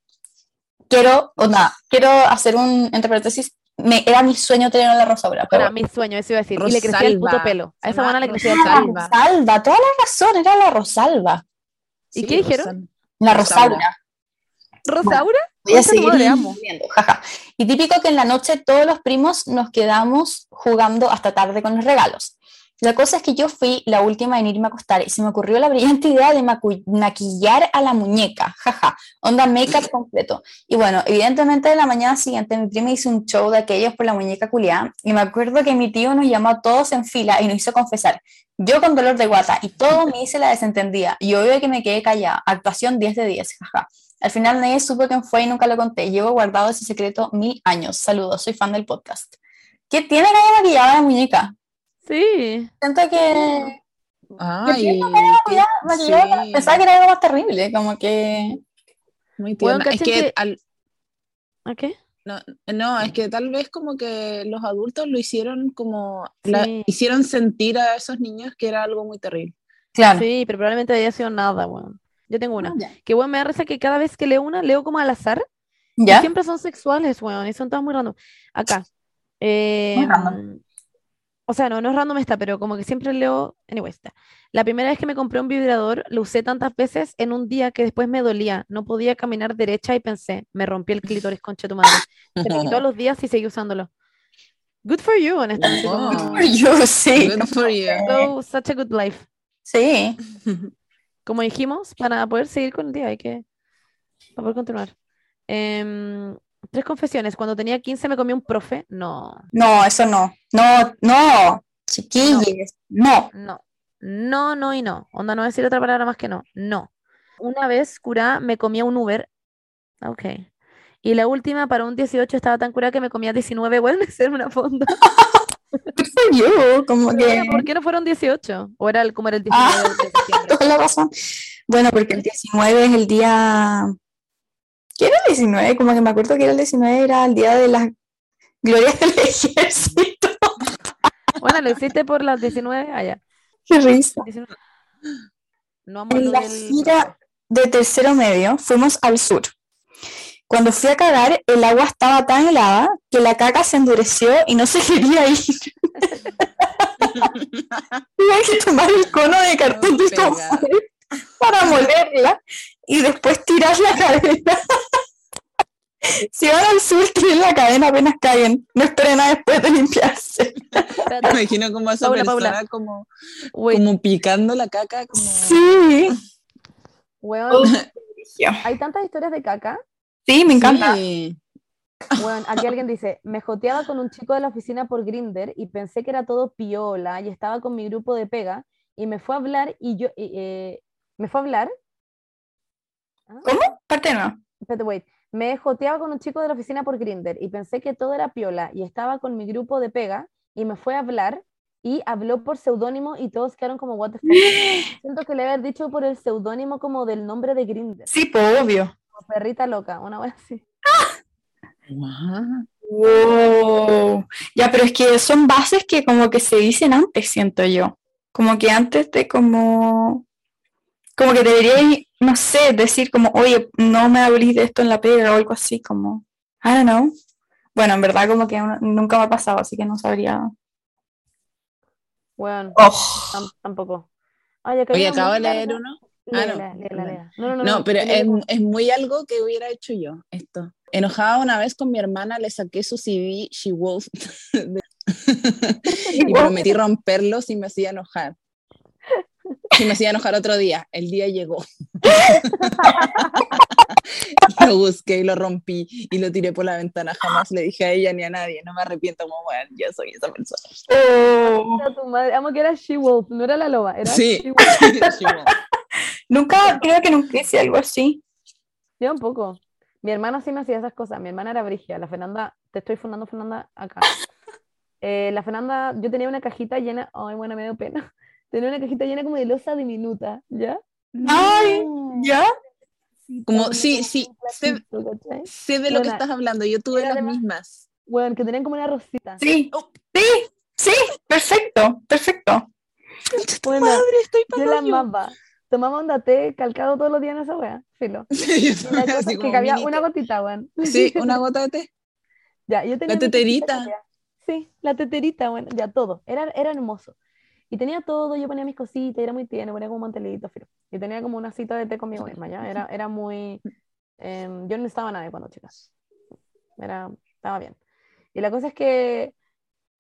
Quiero, o nada, quiero hacer un, entre paréntesis, me, era mi sueño tener una rosaura, pero... Era mi sueño, eso iba a decir. Y le crecía el puto pelo. A esa buena le crecía el pelo. Rosalba. Rosalba, toda la razón, era la Rosalba. ¿Y qué dijeron? La Rosaura. Rosaura. Voy a seguir viendo, jaja. Y típico que en la noche todos los primos nos quedamos jugando hasta tarde con los regalos. La cosa es que yo fui la última en irme a acostar y se me ocurrió la brillante idea de maquillar a la muñeca, jaja, onda make-up completo. Y bueno, evidentemente de la mañana siguiente mi prima hizo un show de aquellos por la muñeca culiada y me acuerdo que mi tío nos llamó a todos en fila y nos hizo confesar. Yo con dolor de guata y todo me hice la desentendida y obvio que me quedé callada. Actuación 10 de 10, jaja. Al final nadie supo quién fue y nunca lo conté. Llevo guardado ese secreto mil años. Saludos, soy fan del podcast. ¿Qué tiene que haya maquillada la muñeca? Sí. Siento que... Ay, sí. Pensaba que era algo más terrible, como que... muy Bueno, tierna. Es cachen que que- al- ¿A qué? No, no, es que tal vez como que los adultos lo hicieron como, la- Sí. hicieron sentir a esos niños que era algo muy terrible. Claro. Sí, pero probablemente haya sido nada, weón. Yo tengo una. Ah. Que weón, me da risa que cada vez que leo una, leo como al azar. y ¿Ya? siempre son sexuales, weón. Y son todas muy random. Acá. Eh, Muy random. O sea, no, no es random esta, pero como que siempre leo. Anyway, está. La primera vez que me compré un vibrador, lo usé tantas veces en un día que después me dolía. No podía caminar derecha y pensé, me rompí el clítoris, concha de tu madre. Se me quitó [laughs] los días y seguí usándolo. Good for you, honestamente. como- Oh. Yo sí. Good for you. So, such a good life. Sí. [laughs] Como dijimos, para poder seguir con el día hay que para poder continuar. Em, tres confesiones. Cuando tenía 15 me comí un profe. No, No, eso no. No, no. Chiquillos. No. no, no, no y no. Onda, no voy a decir otra palabra más que no. No. Una vez, curá, me comía un Uber. Ok. Y la última, para un 18, estaba tan curada que me comía 19. Bueno, hacerme una fonda. [laughs] Como que... ¿Por qué no fueron 18? ¿O era el, como era el Ah. 19 de septiembre? [laughs] toda la razón. Bueno, porque el 19 es el día. ¿Qué era el 19? Como que me acuerdo que era el 19, era el día de las glorias del [laughs] ejército. Bueno, lo hiciste por las 19. Allá. Qué risa. No En la del gira de tercero medio fuimos al sur. Cuando fui a cagar, el agua estaba tan helada que la caca se endureció y no se [laughs] quería ir. [laughs] Tuve que tomar el cono de cartón de para molerla y después tirar la [laughs] cadena. Si van al sur, tiren la cadena apenas caguen. No esperen a después de limpiarse. Me imagino como a esa Paula, persona Paula. como, como picando la caca, como Sí. weón, hay tantas historias de caca. Sí, me encanta. Sí. Weón, aquí alguien dice, me joteaba con un chico de la oficina por Grinder y pensé que era todo piola y estaba con mi grupo de pega y me fue a hablar y yo, eh, me fue a hablar. ¿Ah? ¿Cómo? Parte no. Espérate, wait. Me joteaba con un chico de la oficina por Grinder y pensé que todo era piola y estaba con mi grupo de pega y me fue a hablar y habló por seudónimo y todos quedaron como what the fuck. [gasps] Siento que le haber dicho por el seudónimo como del nombre de Grinder. Sí, pues obvio. Como perrita loca, una vez así. Guau. Wow. Ya, pero es que son bases que como que se dicen antes, siento yo. Como que antes de como... Como que debería, no sé, decir como, oye, no me hablís de esto en la pega o algo así, como, I don't know. Bueno, en verdad como que uno- nunca me ha pasado, así que no sabría. Weón, Oh, tam- tampoco. Oye, una acabo de leer larga. uno. Ah, Léela, no, léela, perdón. léela. No, no, no. No, no, pero es, es muy algo que hubiera hecho yo, esto. Enojada una vez con mi hermana, le saqué su CD She Wolf [laughs] de- [laughs] y prometí romperlo si me hacía enojar. Si me hacía enojar otro día, el día llegó. [laughs] lo busqué y lo rompí y lo tiré por la ventana. Jamás le dije a ella ni a nadie. No me arrepiento como, bueno, yo soy esa persona. oh. Era tu madre. Amo que era She-Wolf, no era la loba, era Sí. She-Wolf. [laughs] She Wolf. Nunca, creo que nunca hice algo así. Yo un poco. Mi hermana sí me hacía esas cosas. Mi hermana era Brigia. La Fernanda, te estoy fundando Fernanda acá. [laughs] Eh, la Fernanda, yo tenía una cajita llena, ay, bueno, me dio pena. Tenía una cajita llena como de losa diminuta, ¿ya? Ay, ¿ya? Como, sí, sí, sé, sé de lo que estás hablando. Yo tuve las mismas. Bueno, que tenían como una rosita. Sí, Oh. sí, sí, perfecto, perfecto. Bueno, Madre, estoy yo la para amaba. Tomaba un té calcado todos los días en esa wea, filo. [laughs] Sí, la cosa es que cabía una gotita, weón. Sí, [laughs] una gota de té. Ya, yo tenía La teterita. Sí, la teterita, bueno, ya todo. Era, era hermoso. Y tenía todo, yo ponía mis cositas, era muy tierno, ponía como mantelito, filo. Y tenía como una cita de té conmigo misma, ¿ya? Era, era muy... em, yo no necesitaba nada cuando chicas. Era, estaba bien. Y la cosa es que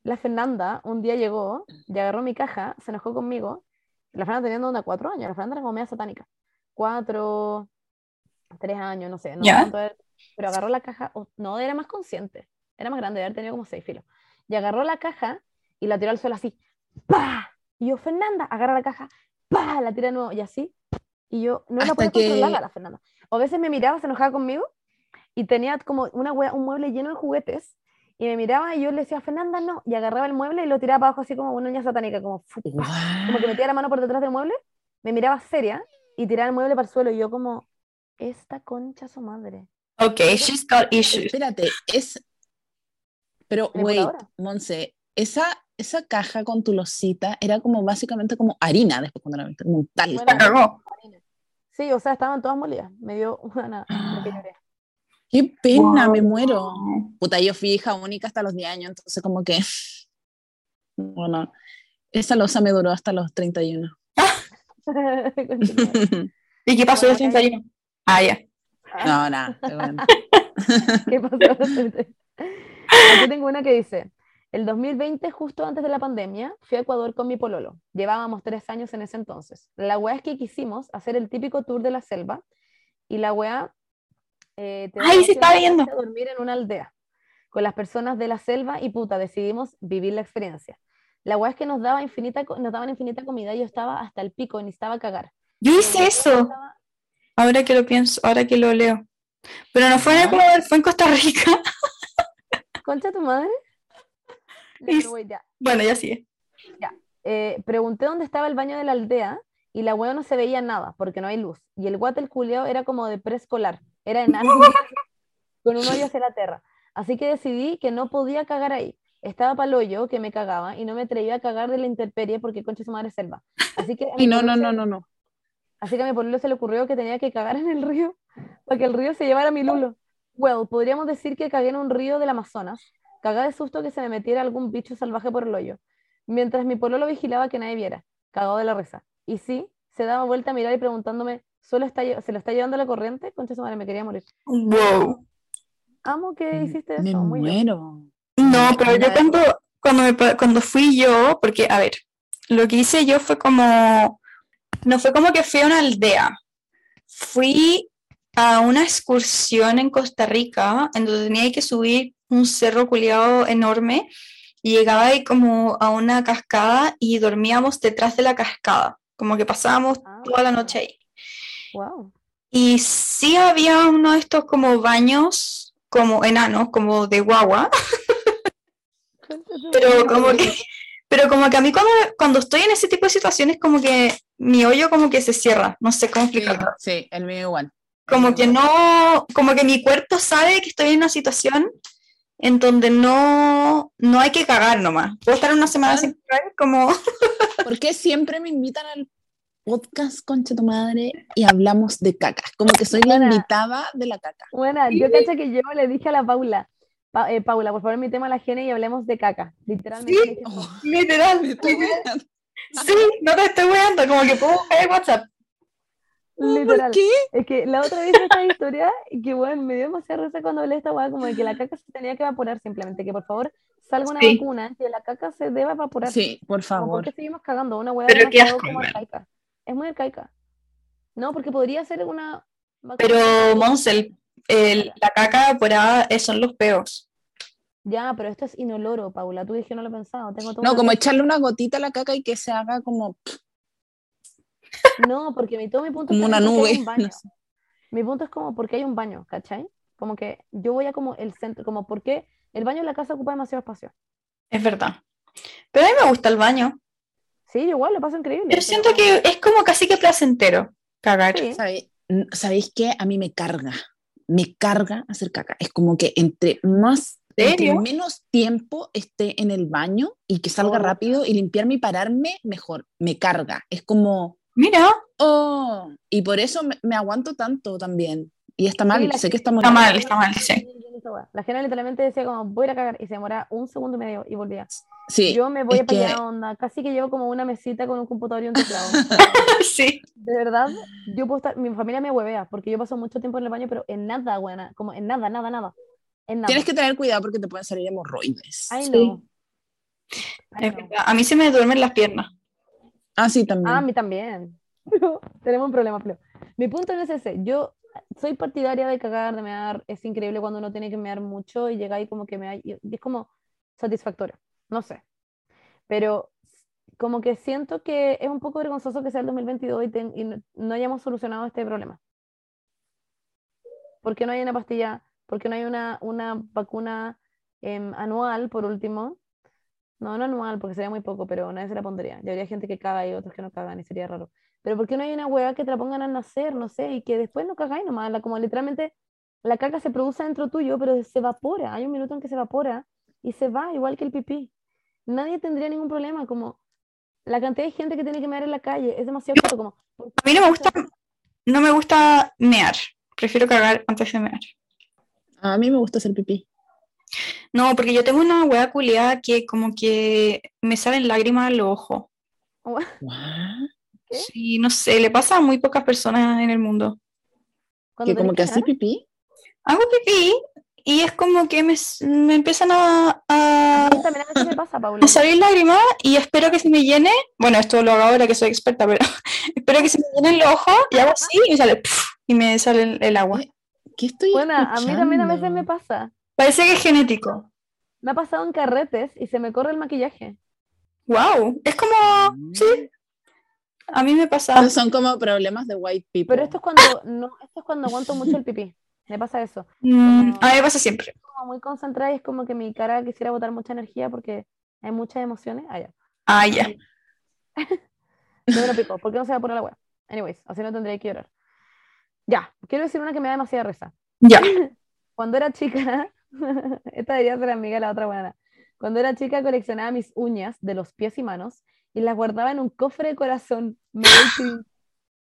la Fernanda un día llegó y agarró mi caja, se enojó conmigo. La Fernanda tenía onda cuatro años, la Fernanda era como media satánica. Cuatro, tres años, no sé, no Ya. era, pero agarró la caja, no, era más consciente, era más grande, debe haber tenido como seis filos. Y agarró la caja y la tiró al suelo así, ¡pa! Y yo, Fernanda, agarra la caja, ¡pa! La tira de nuevo, y así. Y yo no la podía que- controlar a la Fernanda. O a veces me miraba, se enojaba conmigo y tenía como una wea- un mueble lleno de juguetes y me miraba y yo le decía, Fernanda, no, y agarraba el mueble y lo tiraba para abajo así como una niña satánica, como, como que metía la mano por detrás del mueble, me miraba seria y tiraba el mueble para el suelo y yo como, esta concha su madre. Ok, she's got issues. Espérate, es. Pero, wait. Monse, esa, esa caja con tu losita era como básicamente como harina después cuando la metiste, como un talco. Bueno, La cagó. Sí, o sea, estaban todas molidas, me dio una... [gasps] me lloré. Qué pena, me Wow. muero. Puta, yo fui hija única hasta los 10 años, entonces como que. [laughs] Bueno, esa losa me duró hasta los 31. Concha tu madre. ¿Y qué pasó de 31? Ah, ya. No, nada. bueno. [laughs] ¿Qué pasó? [laughs] Aquí tengo una que dice, el 2020, justo antes de la pandemia, fui a Ecuador con mi pololo. Llevábamos tres años en ese entonces. La weá es que quisimos hacer el típico tour de la selva y la weá... eh, te Ay, estaba de viendo. a dormir en una aldea con las personas de la selva y puta, decidimos vivir la experiencia. La weá es que nos, daba infinita, nos daban infinita comida y yo estaba hasta el pico y necesitaba cagar. Yo hice Yo eso, estaba- ahora que lo pienso, ahora que lo leo. Pero no fue en. Ecuador, fue en Costa Rica. [laughs] ¿Concha tu madre? Y- wait, ya. Bueno, ya sigue. eh, pregunté dónde estaba el baño de la aldea y la hueá no se veía nada porque no hay luz. Y el guate el culiao era como de preescolar, era enano [laughs] con un hoyo hacia la tierra. Así que decidí que no podía cagar ahí. Estaba pa'l hoyo que me cagaba y no me atrevía a cagar de la intemperie porque concha su madre es selva. Así que Y no, no, no, no, no. Así que a mi pololo se le ocurrió que tenía que cagar en el río para que el río se llevara mi lulo. Well, podríamos decir que cagué en un río del Amazonas. Cagá de susto que se me metiera algún bicho salvaje por el hoyo. Mientras mi pololo vigilaba que nadie viera, cagado de la risa. Y sí, se daba vuelta a mirar y preguntándome, ¿solo está, ¿se lo está llevando la corriente? Concha su madre, me quería morir. Wow. Amo que hiciste eso. Me muy muero. No, pero yo cuando, cuando, me cuando fui yo, porque, a ver, lo que hice yo fue como, no fue como que fui a una aldea, fui a una excursión en Costa Rica, en donde tenía que subir un cerro culiado enorme, y llegaba ahí como a una cascada y dormíamos detrás de la cascada, como que pasábamos Ah. toda la noche ahí. Wow. Y sí había uno de estos como baños, como enanos, como de guagua, pero como que, pero como que a mí cuando, cuando estoy en ese tipo de situaciones, como que mi hoyo como que se cierra, no sé cómo Sí, explicarlo. sí, el mío igual. Como que no, como que mi cuerpo sabe que estoy en una situación en donde no, no hay que cagar nomás. Puedo estar una semana sin cagar, como, [laughs] ¿Por qué siempre me invitan al podcast Concha tu madre y hablamos de caca? Como que soy la invitada de la caca. Bueno, yo cacho que yo le dije a la Paula, Pa- eh, Paula, por favor, mi tema la gene y hablemos de caca. Literalmente. Sí. Oh, [laughs] literal, sí, no te estoy weando, como que puedo buscar el WhatsApp. ¿Por literal. qué? Es que la otra vez esta historia y que bueno, me dio demasiada risa cuando hablé esta weá, como de que la caca se tenía que evaporar simplemente, que por favor salga una Sí. vacuna, que la caca se debe evaporar. Sí, por Como, ¿Por favor. qué seguimos cagando? Una weá Pero qué asco, como arcaica. Es muy arcaica. No, porque podría ser una vacuna- Pero, Monsel, el- la caca evaporada eh, son los peos. Ya, pero esto es inoloro, Paula. Tú dije que no lo he pensado. Tengo todo No, como echarle una gotita a la caca y que se haga como, No, porque mi, todo mi punto como es una porque hay nube. un [laughs] baño. no sé. Mi punto es como, ¿por qué hay un baño? ¿Cachai? Como que yo voy a como el centro, como, ¿por qué el baño en la casa ocupa demasiado espacio? Es verdad. Pero a mí me gusta el baño. Sí, yo igual, lo paso increíble. Yo pero- siento que es como casi que placentero cagar. Sí. ¿Sabes? n- ¿sabéis qué? A mí me carga, me carga hacer caca. Es como que entre más, menos tiempo esté en el baño y que salga Oh. rápido y limpiarme y pararme, mejor. Me carga. Es como, Mira, oh, y por eso me, me aguanto tanto también. Y está mal, sé que está está mal. mal, está mal, sí. La gente literalmente decía como, voy a ir a cagar, y se demora un segundo y medio y volvía. Sí, Yo me voy a que- onda, casi que llevo como una mesita con un computador y un teclado. [laughs] Sí. De verdad, yo puedo estar, mi familia me huevea, porque yo paso mucho tiempo en el baño, pero en nada, buena, como en nada, nada, nada. En nada. Tienes que tener cuidado porque te pueden salir hemorroides. Ay, Sí. no. Ay. A mí se me duermen las piernas. Ah, sí, también. Ah, a mí también. [laughs] Pero tenemos un problema, Fleo. Mi punto no es ese. Yo soy partidaria de cagar, de mear. Es increíble cuando uno tiene que mear mucho y llega ahí como que me y es como satisfactorio. No sé. Pero como que siento que es un poco vergonzoso que sea el 2022 y, ten- y no, no hayamos solucionado este problema. ¿Por qué no hay una pastilla? ¿Por qué no hay una, una vacuna em, anual, por último? No, no anual, porque sería muy poco, pero nadie se la pondría. Ya habría gente que caga y otros que no cagan, y sería raro. Pero ¿por qué no hay una hueá que te la pongan al nacer, no sé, y que después no cagáis nomás? La, como literalmente la caca se produce dentro tuyo, pero se evapora. Hay un minuto en que se evapora y se va, igual que el pipí. Nadie tendría ningún problema, como la cantidad de gente que tiene que mear en la calle es demasiado chato, como... ¿por qué A mí no me gusta, no me gusta mear. Prefiero cagar antes de mear. A mí me gusta hacer pipí. No, porque yo tengo una hueá culiada que como que me salen lágrimas al ojo. What? ¿Qué? Sí, no sé, le pasa a muy pocas personas en el mundo. Que como que haces pipí. Hago pipí y es como que me, me empiezan a, a, A mí también a veces me pasa, Paula. a salir lágrimas y espero que se me llene. Bueno, esto lo hago ahora que soy experta, pero [laughs] espero que se me llenen los ojos y hago así y me sale ¡puf! y me sale el, el agua. ¿Qué estoy Bueno, a mí también a veces me pasa. Parece que es genético. Me ha pasado en carretes y se me corre el maquillaje. Wow, es como, sí, a mí me pasa. Estos son como problemas de white people. Pero esto es cuando no, esto es cuando aguanto mucho el pipí. Me pasa eso. Mm, a mí me pasa siempre. Como muy concentrada y es como que mi cara quisiera botar mucha energía porque hay muchas emociones. Ah, ya. Ah, ya. [laughs] No me lo pico. ¿Por qué no se va a poner la wea? Anyways, así no tendría que llorar. Ya, quiero decir una que me da demasiada risa. Ya. [laughs] Cuando era chica, [laughs] esta debería ser amiga de la otra buena. Cuando era chica coleccionaba mis uñas de los pies y manos y las guardaba en un cofre de corazón. Me. [laughs]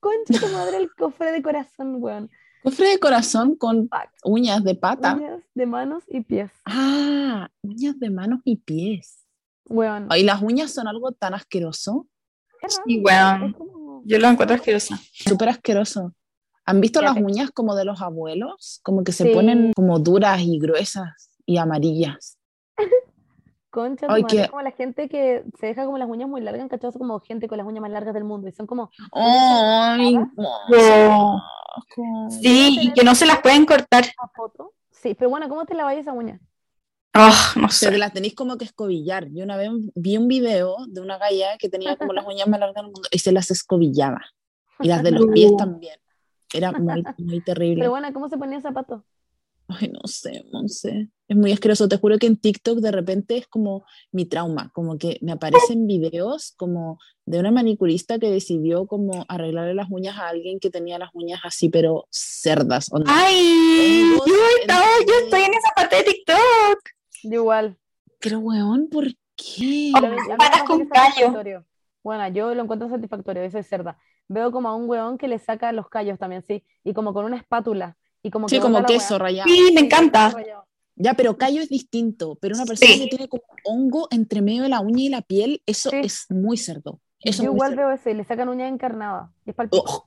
Concha tu madre el cofre de corazón, weón. Cofre de corazón con uñas de pata. Uñas de manos y pies. Ah, uñas de manos y pies. Weón. Y las uñas son algo tan asqueroso, Sí, weón. como- Yo lo encuentro asquerosa. súper asqueroso. ¿Han visto Ya las te- uñas como de los abuelos? Como que se Sí. ponen como duras y gruesas y amarillas. [laughs] Concha Ay, es como la gente que se deja como las uñas muy largas, ¿cachai? como gente con las uñas más largas del mundo y son como ¡Ay! Oh. Sí, y que no se las pueden cortar. foto. Sí, pero bueno, ¿cómo te lavas esa uña? Ah, no sé. las tenéis como que escobillar. Yo una vez vi un video de una galla que tenía como las uñas más largas del mundo y se las escobillaba. Y las de los pies [laughs] también. Era muy, muy terrible. Pero bueno, ¿cómo se ponía el zapato? Ay, no sé, no sé. Es muy asqueroso. Te juro que en TikTok de repente es como mi trauma, como que me aparecen videos como de una manicurista que decidió como arreglarle las uñas a alguien que tenía las uñas así, pero cerdas. onda. Ay, yo, estado- yo entre- estoy en esa parte de TikTok. Yo igual. Pero weón, ¿por qué? A mí- a mí me patas parece con callo. Bueno, yo lo encuentro satisfactorio, eso es cerda. Veo como a un weón que le saca los callos también, sí, y como con una espátula. Y como Sí, que como queso weá. rallado. Sí, me encanta. rayado. Ya, pero callo es distinto. Pero una persona Sí. que tiene como hongo entre medio de la uña y la piel, eso Sí. es muy cerdo. Eso Yo es igual cerdo. veo eso y le sacan uña encarnada. Y es. Ugh.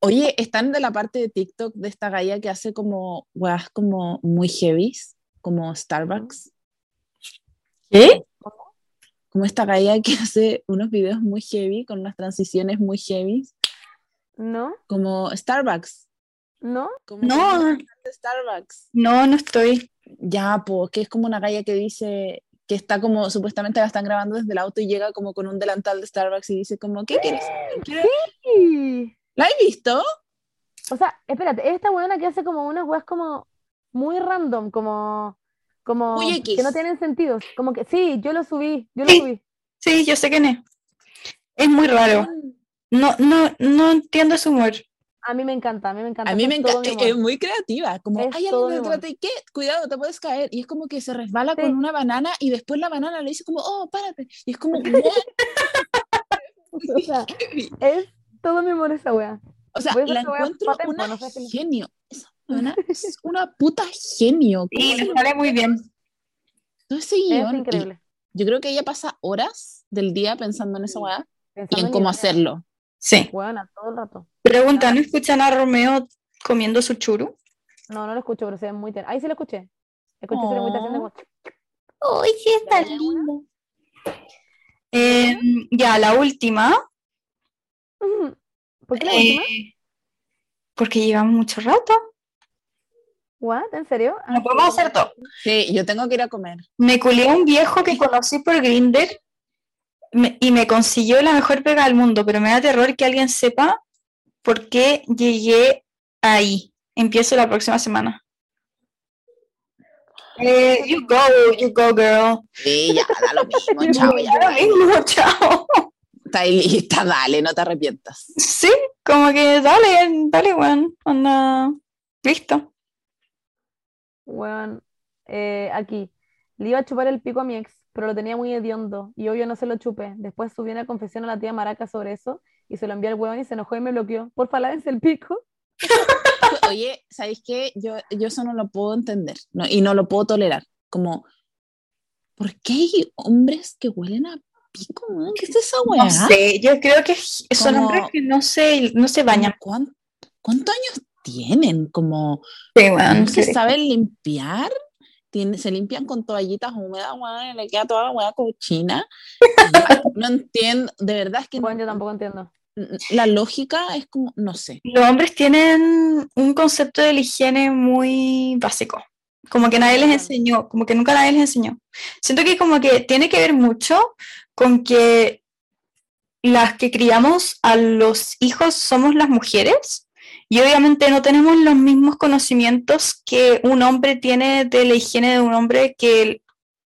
Oye, están de la parte de TikTok de esta galla que hace como weas como muy heavies, como Starbucks. ¿Qué? Como esta galla que [laughs] hace unos videos muy heavy, con unas transiciones muy heavy, ¿No? como Starbucks. ¿No? Como No. Starbucks. No, no estoy. Ya, pues, que es como una galla que dice que está como, supuestamente la están grabando desde el auto y llega como con un delantal de Starbucks y dice como, ¿qué quieres? ¿Quieres- Sí. ¿La he visto? O sea, espérate, esta weona que hace como unas weas como muy random, como, como Muy X. que no tienen sentido. Como que sí, yo lo subí, yo lo Sí. subí. Sí, yo sé quién es. Es muy raro. No, no, no entiendo ese humor. A mí me encanta, a mí me encanta. A mí me encanta, es muy creativa, como Es hay alguien mi detrás de qué, cuidado, te puedes caer, y es como que se resbala Sí. con una banana y después la banana le dice como, oh, párate, y es como. [laughs] O sea, [laughs] es todo mi humor esa wea. o sea, la encuentro una no sé si- genio, banana es [laughs] una puta genio, ¿Cómo Y se le le sale muy bien. todo ese guion? Increíble. yo creo que ella pasa horas del día pensando en esa weá y en cómo hacerlo. Sí. Weona, todo el rato. Pregunta, ¿no escuchan a Romeo comiendo su churu? No, no lo escucho, pero se ve muy tierno. Ahí sí lo escuché. Escuché su lengüita haciendo Oh. como... ¡Uy, sí, está ¿Ya, lindo! Eh, ya, la última. [laughs] ¿Por qué la eh, última? porque llevamos mucho rato. ¿What? ¿En serio? Ah, No podemos hacer dos. Sí, yo tengo que ir a comer. Me culié a un viejo que conocí por Grindr me- y me consiguió la mejor pega del mundo, pero me da terror que alguien sepa por qué llegué ahí. Empiezo la próxima semana. Eh, you go, you go, girl. Sí, ya, da lo mismo, [laughs] chao, mismo, chao. Está ahí lista, dale, no te arrepientas. Sí, como que dale, dale, weón. Anda. Listo. Weón, eh, aquí. Le iba a chupar el pico a mi ex, pero lo tenía muy hediondo y obvio no se lo chupé. Después subí una confesión a la tía Maraca sobre eso y se lo envié al weón y se enojó y me bloqueó. Porfa, lávense el pico. [laughs] Oye, ¿sabéis qué? Yo, yo eso no lo puedo entender no, y no lo puedo tolerar. Como, ¿por qué hay hombres que huelen a pico? weón? ¿Qué es esa weá? No sé, yo creo que son Como- hombres que no se, no se bañan. ¿Cuán- ¿Cuántos años tienen? Como, Sí, weón, ¿no se sí. saben limpiar? Tiene- se limpian con toallitas húmedas, le queda toda la weá cochina. No entiendo, de verdad es que yo no- tampoco entiendo. la lógica es como, no sé. Los hombres tienen un concepto de la higiene muy básico. Como que nadie les enseñó, como que nunca nadie les enseñó. Siento que como que tiene que ver mucho con que las que criamos a los hijos somos las mujeres y obviamente no tenemos los mismos conocimientos que un hombre tiene de la higiene de un hombre que,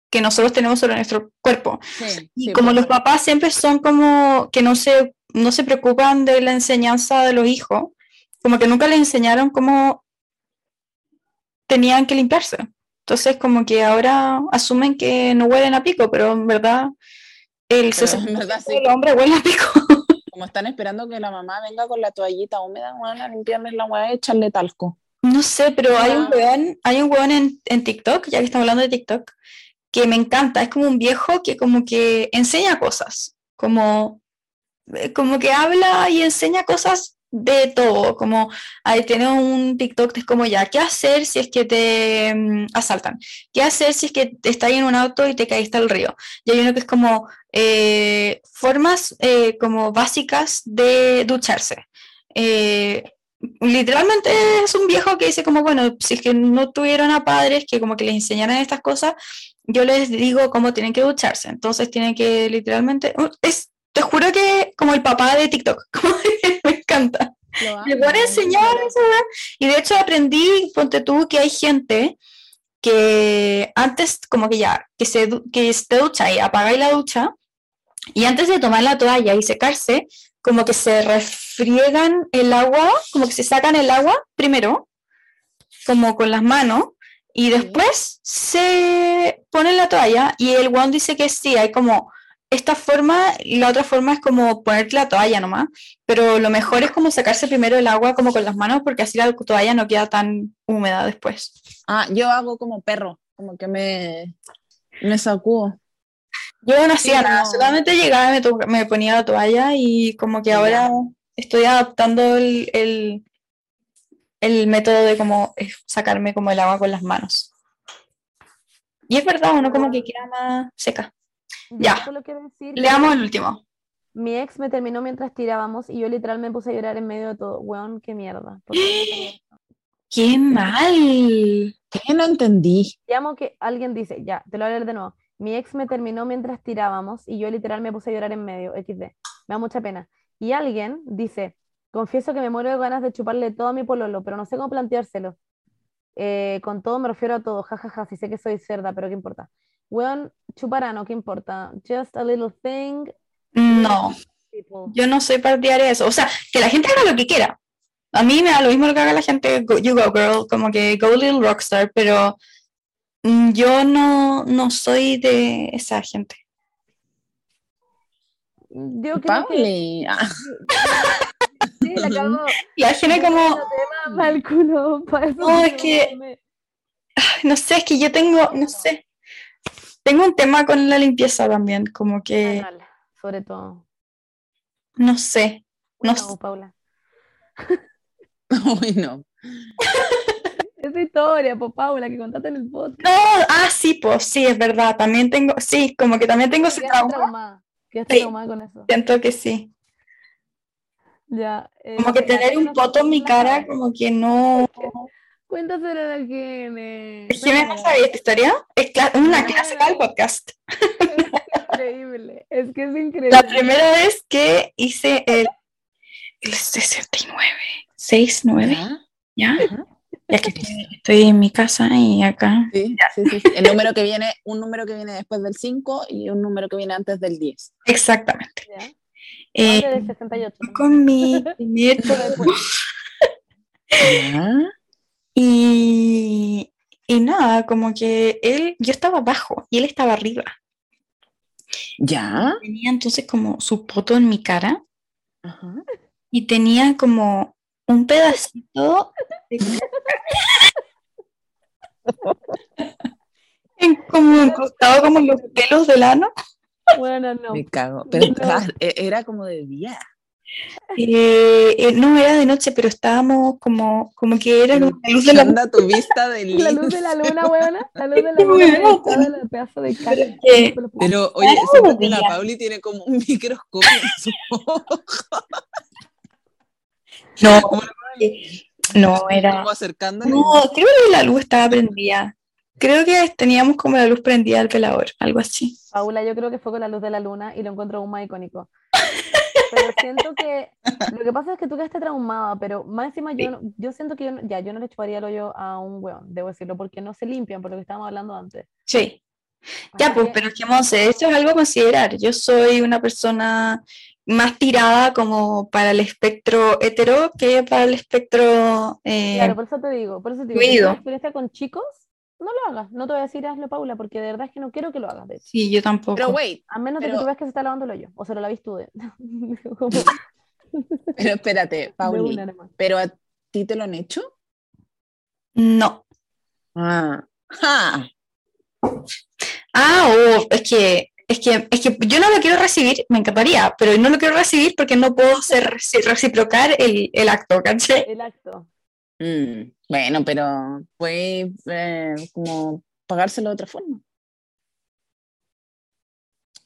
que nosotros tenemos sobre nuestro cuerpo. Sí, Y sí, como pues. los papás siempre son como que no se, no se preocupan de la enseñanza de los hijos, como que nunca les enseñaron cómo tenían que limpiarse. Entonces como que ahora asumen que no huelen a pico, pero en verdad el Pero 60% en verdad sí. de los hombres huelen a pico. Como están esperando que la mamá venga con la toallita húmeda, weón, a limpiarles la weá y echarle talco. No sé, pero hay un Ah. weón, hay un weón en, en TikTok, ya que estamos hablando de TikTok, que me encanta. Es como un viejo que como que enseña cosas, como, eh, como que habla y enseña cosas de todo, como ahí tiene un TikTok que es como ya, ¿qué hacer si es que te mm, asaltan? ¿Qué hacer si es que estás en un auto y te caíste al río? Y hay uno que es como eh, formas eh, como básicas de ducharse. Eh, literalmente es un viejo que dice como, bueno, si es que no tuvieron a padres que como que les enseñaran estas cosas, yo les digo cómo tienen que ducharse. Entonces tienen que literalmente, te juro que como el papá de TikTok, [laughs] como encanta. Me pone a enseñar. Y de hecho aprendí, ponte tú, que hay gente que antes como que ya, que se, que se ducha y apagáis la ducha, y antes de tomar la toalla y secarse, como que se refriegan el agua, como que se sacan el agua primero, como con las manos, y después se ponen la toalla y el one dice que sí, hay como esta forma la otra forma es como ponerte la toalla nomás, pero lo mejor es como sacarse primero el agua como con las manos porque así la toalla no queda tan húmeda después. Ah, yo hago como perro, como que me, me sacudo. Yo no hacía nada, no. solamente llegaba, me, me ponía la toalla y como que ahora estoy adaptando el, el, el método de como sacarme como el agua con las manos. Y es verdad, uno como que queda más seca. Ya. Yo solo quiero decir que Leamos el último. mi ex me terminó mientras tirábamos y yo literal me puse a llorar en medio de todo. Weón, qué mierda. ¿Por qué me hizo esto? ¡Qué mal! ¿Qué? No entendí. Llamo que alguien dice, ya, te lo voy a leer de nuevo. Mi ex me terminó mientras tirábamos y yo literal me puse a llorar en medio, XD. Me da mucha pena. Y alguien dice, confieso que me muero de ganas de chuparle todo a mi pololo, pero no sé cómo planteárselo. Eh, con todo me refiero a todo, jajaja, si sé que soy cerda, pero qué importa. Weón, chuparano, ¿qué importa? Just a little thing. No, people. yo no soy partidaria de eso. O sea, que la gente haga lo que quiera. A mí me da lo mismo lo que haga la gente, go- you go girl, como que go little rockstar, pero mm, yo no, no soy de esa gente. Yo creo que Pauli. [laughs] Sí, la cagó. La gente como, tema culo, No, es que- no sé, es que yo tengo, no sé, tengo un tema con la limpieza también, como que, Anal, sobre todo. no sé, no sé. Paula. [laughs] Uy, no. [laughs] Esa historia, po, Paula, que contaste en el podcast. No, ah, sí, pues sí, es verdad, también tengo, sí, como que también tengo ese trauma, traumada. Sí. traumada con eso. siento que sí. Ya. eh, Como que mira, tener un poto en mi cara, como que no... Cuéntaselo a la Gene. ¿Jimena no sabía esta historia? Es una clásica del podcast. Es increíble. Es que es increíble. La primera vez que hice el, el 69, 69, ¿Ya? ¿ya? Ya que estoy, estoy en mi casa y acá. Sí, sí, sí, sí. El número que viene, un número que viene después del 5 y un número que viene antes del 10. Exactamente. ¿Ya? Eh, Antes del 68. con mi primer [laughs] [laughs] ¿Ya? Y, y nada, como que él, yo estaba abajo y él estaba arriba. ¿Ya? Tenía entonces como su poto en mi cara Ajá. y tenía como un pedacito de [laughs] en- como incrustado como en los pelos del ano. Bueno, no. Me cago. Pero No. claro, e- era como de día. Eh, eh, no era de noche, pero estábamos como, como que era como la luz de ¿Qué la onda tu vista de [laughs] La luz de la luna, weona. La luz de la [laughs] Qué luna. el pedazo de cara. Eh, Pero, oye, Claro, siento que la. Pauli tiene como un [laughs] microscopio en su ojo. No, no era. Como acercándole. No, creo que la luz estaba prendida. Creo que teníamos como la luz prendida del pelador, algo así. Paula, yo creo que fue con la luz de la luna y lo encuentro aún más icónico. Pero siento que lo que pasa es que tú quedaste traumada, pero más encima yo, no- yo siento que yo no- ya yo no le chuparía el hoyo a un weón, debo decirlo, porque no se limpian por lo que estábamos hablando antes. Sí. Ya, pues, que- pero es que, Monse, esto es algo a considerar. Yo soy una persona más tirada como para el espectro hetero que para el espectro... eh, Claro, por eso te digo, por eso te digo, tienes experiencia con chicos, no lo hagas. No te voy a decir hazlo, Paula, porque de verdad es que no quiero que lo hagas, de hecho. Sí, yo tampoco. Pero wait, A menos de que tú veas que se está lavando el hoyo, o se lo lavís tú de, [laughs] como pero espérate, Pauli. ¿Pero a ti te lo han hecho? No. Ah. Ja. Ah, oh, es que, es que, es que yo no lo quiero recibir, me encantaría, pero no lo quiero recibir porque no puedo ser reci- reciprocar el, el acto, ¿cachai? El acto. Mm, Bueno, pero puede eh, como pagárselo de otra forma.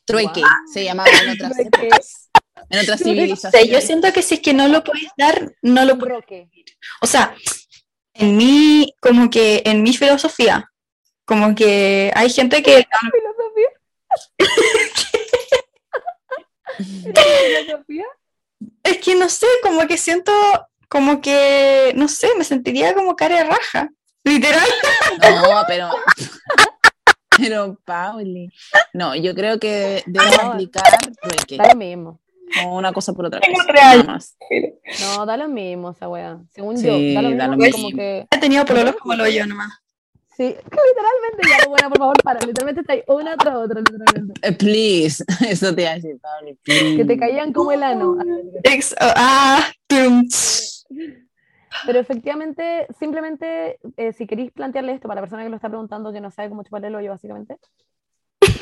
Trueque, se llamaba en otras épocas, en otras sea, yo civilizaciones. siento que si es que no lo podéis dar, no lo roque. O sea, en mi, como que en mi filosofía, como que hay gente que ¿Filosofía? [laughs] ¿Era filosofía? es que no sé, como que siento, como que, no sé, me sentiría como cara de raja, literal. No, pero. [laughs] Pero, Pauli. No, yo creo que debes No. aplicar trueque. Da lo mismo. O una cosa por otra Tengo cosa. real. Nada más. No, da lo mismo esa wea. Según Sí, yo, da lo mismo. da lo como mismo. que. He tenido pololos como lo yo nomás. Sí, que [laughs] literalmente ya, buena, por favor, para. Literalmente está ahí una tras otra, literalmente. Eh, please. [laughs] Eso te Pauli. Please. Que te caían como el ano. Ex- ah, tum, Pero efectivamente, simplemente, eh, si queréis plantearle esto para la persona que lo está preguntando, que no sabe cómo chuparle el hoyo, básicamente,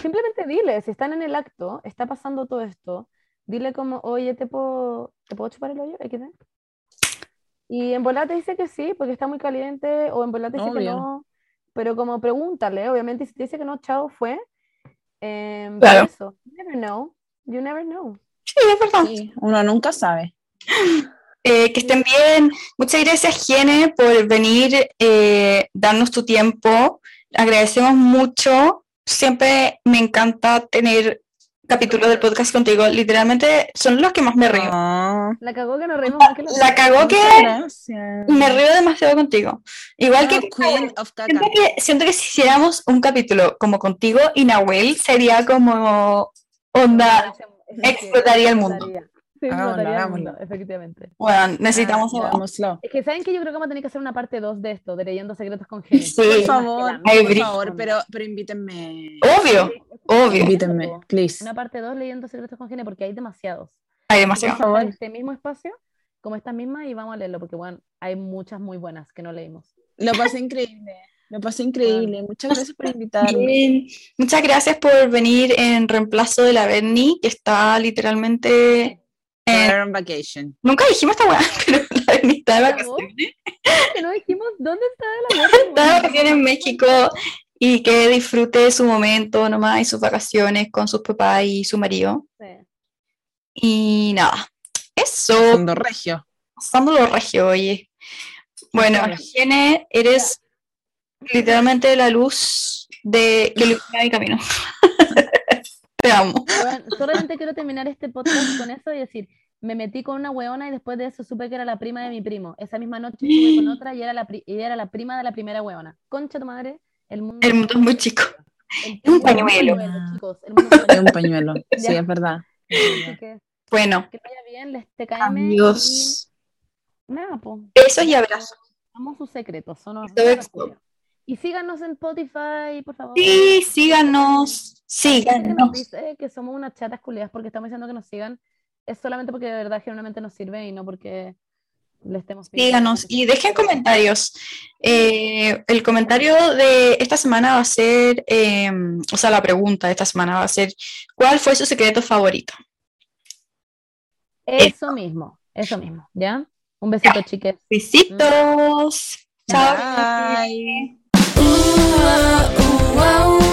simplemente dile, si están en el acto, está pasando todo esto, dile como, oye, ¿te puedo, ¿te puedo chupar el hoyo? XD? Y en volada te dice que sí, porque está muy caliente, o en volada te dice que no, pero como pregúntale, obviamente, si te dice que no, chao, fue. Eh, Claro. eso, you never know, you never know. Sí, es verdad. Sí, uno nunca sabe. Eh, que estén bien. Muchas gracias, Gene, por venir, eh, darnos tu tiempo. Agradecemos mucho. Siempre me encanta tener capítulos del podcast contigo. Literalmente son los que más me río. Ah, La cagó que nos reímos más que la La cagó que me río demasiado contigo. Igual que Queen of Caca. siento que siento que si hiciéramos un capítulo como contigo y Nahuel sería como onda explotaría el mundo. Sí, al hagámoslo. efectivamente. Bueno, necesitamos Ah. Hagámoslo. Es que saben que yo creo que vamos a tener que hacer una parte 2 de esto, de leyendo secretos con Gene. Sí. Por Sí. favor, por favor, pero, pero invítenme. Obvio, obvio. Invítenme, please. Una parte 2 leyendo secretos con Gene porque hay demasiados. Hay Por demasiado. favor, este mismo espacio, como estas mismas, y vamos a leerlo porque bueno, hay muchas muy buenas que no leímos. Lo pasé increíble. Lo pasé increíble. Muchas gracias por invitarme. Bien. Muchas gracias por venir en reemplazo de la Bernie, que está literalmente vacation. Nunca dijimos esta weá, [laughs] pero la está de ¿La vacaciones. Que no dijimos dónde está la Está de vacaciones en México y que disfrute su momento nomás y sus vacaciones con sus papás y su marido. Y nada, eso, Fondo regio. pasando lo regio, oye. Bueno. Gene, eres literalmente la luz de que ilumina mi camino. [laughs] Te amo. Bueno, solamente quiero terminar este podcast con eso y decir, me metí con una weona y después de eso supe que era la prima de mi primo. Esa misma noche estuve con [gasps] otra y era la, pri- y era la prima de la primera weona. Concha tu madre, el mundo, El mundo es muy chico. el un es pañuelo. chicos, el mundo es un Es pañuelo. [laughs] Sí, es verdad. Que, Bueno, que vaya bien, les te adiós. y nada, po. Besos y abrazos. Amo sus secretos, son es todo. Y síganos en Spotify, por favor. Sí, síganos. gente que nos Síganos. dice que somos unas chatas culiadas porque estamos diciendo que nos sigan, es solamente porque de verdad generalmente nos sirve y no porque le estemos pidiendo. Síganos y dejen comentarios. Eh, el comentario de esta semana va a ser, eh, o sea, la pregunta de esta semana va a ser, ¿cuál fue su secreto favorito? Eso mismo, eso mismo, ¿ya? Un besito, chiques. Besitos. Chao. Bye. Uh, uh,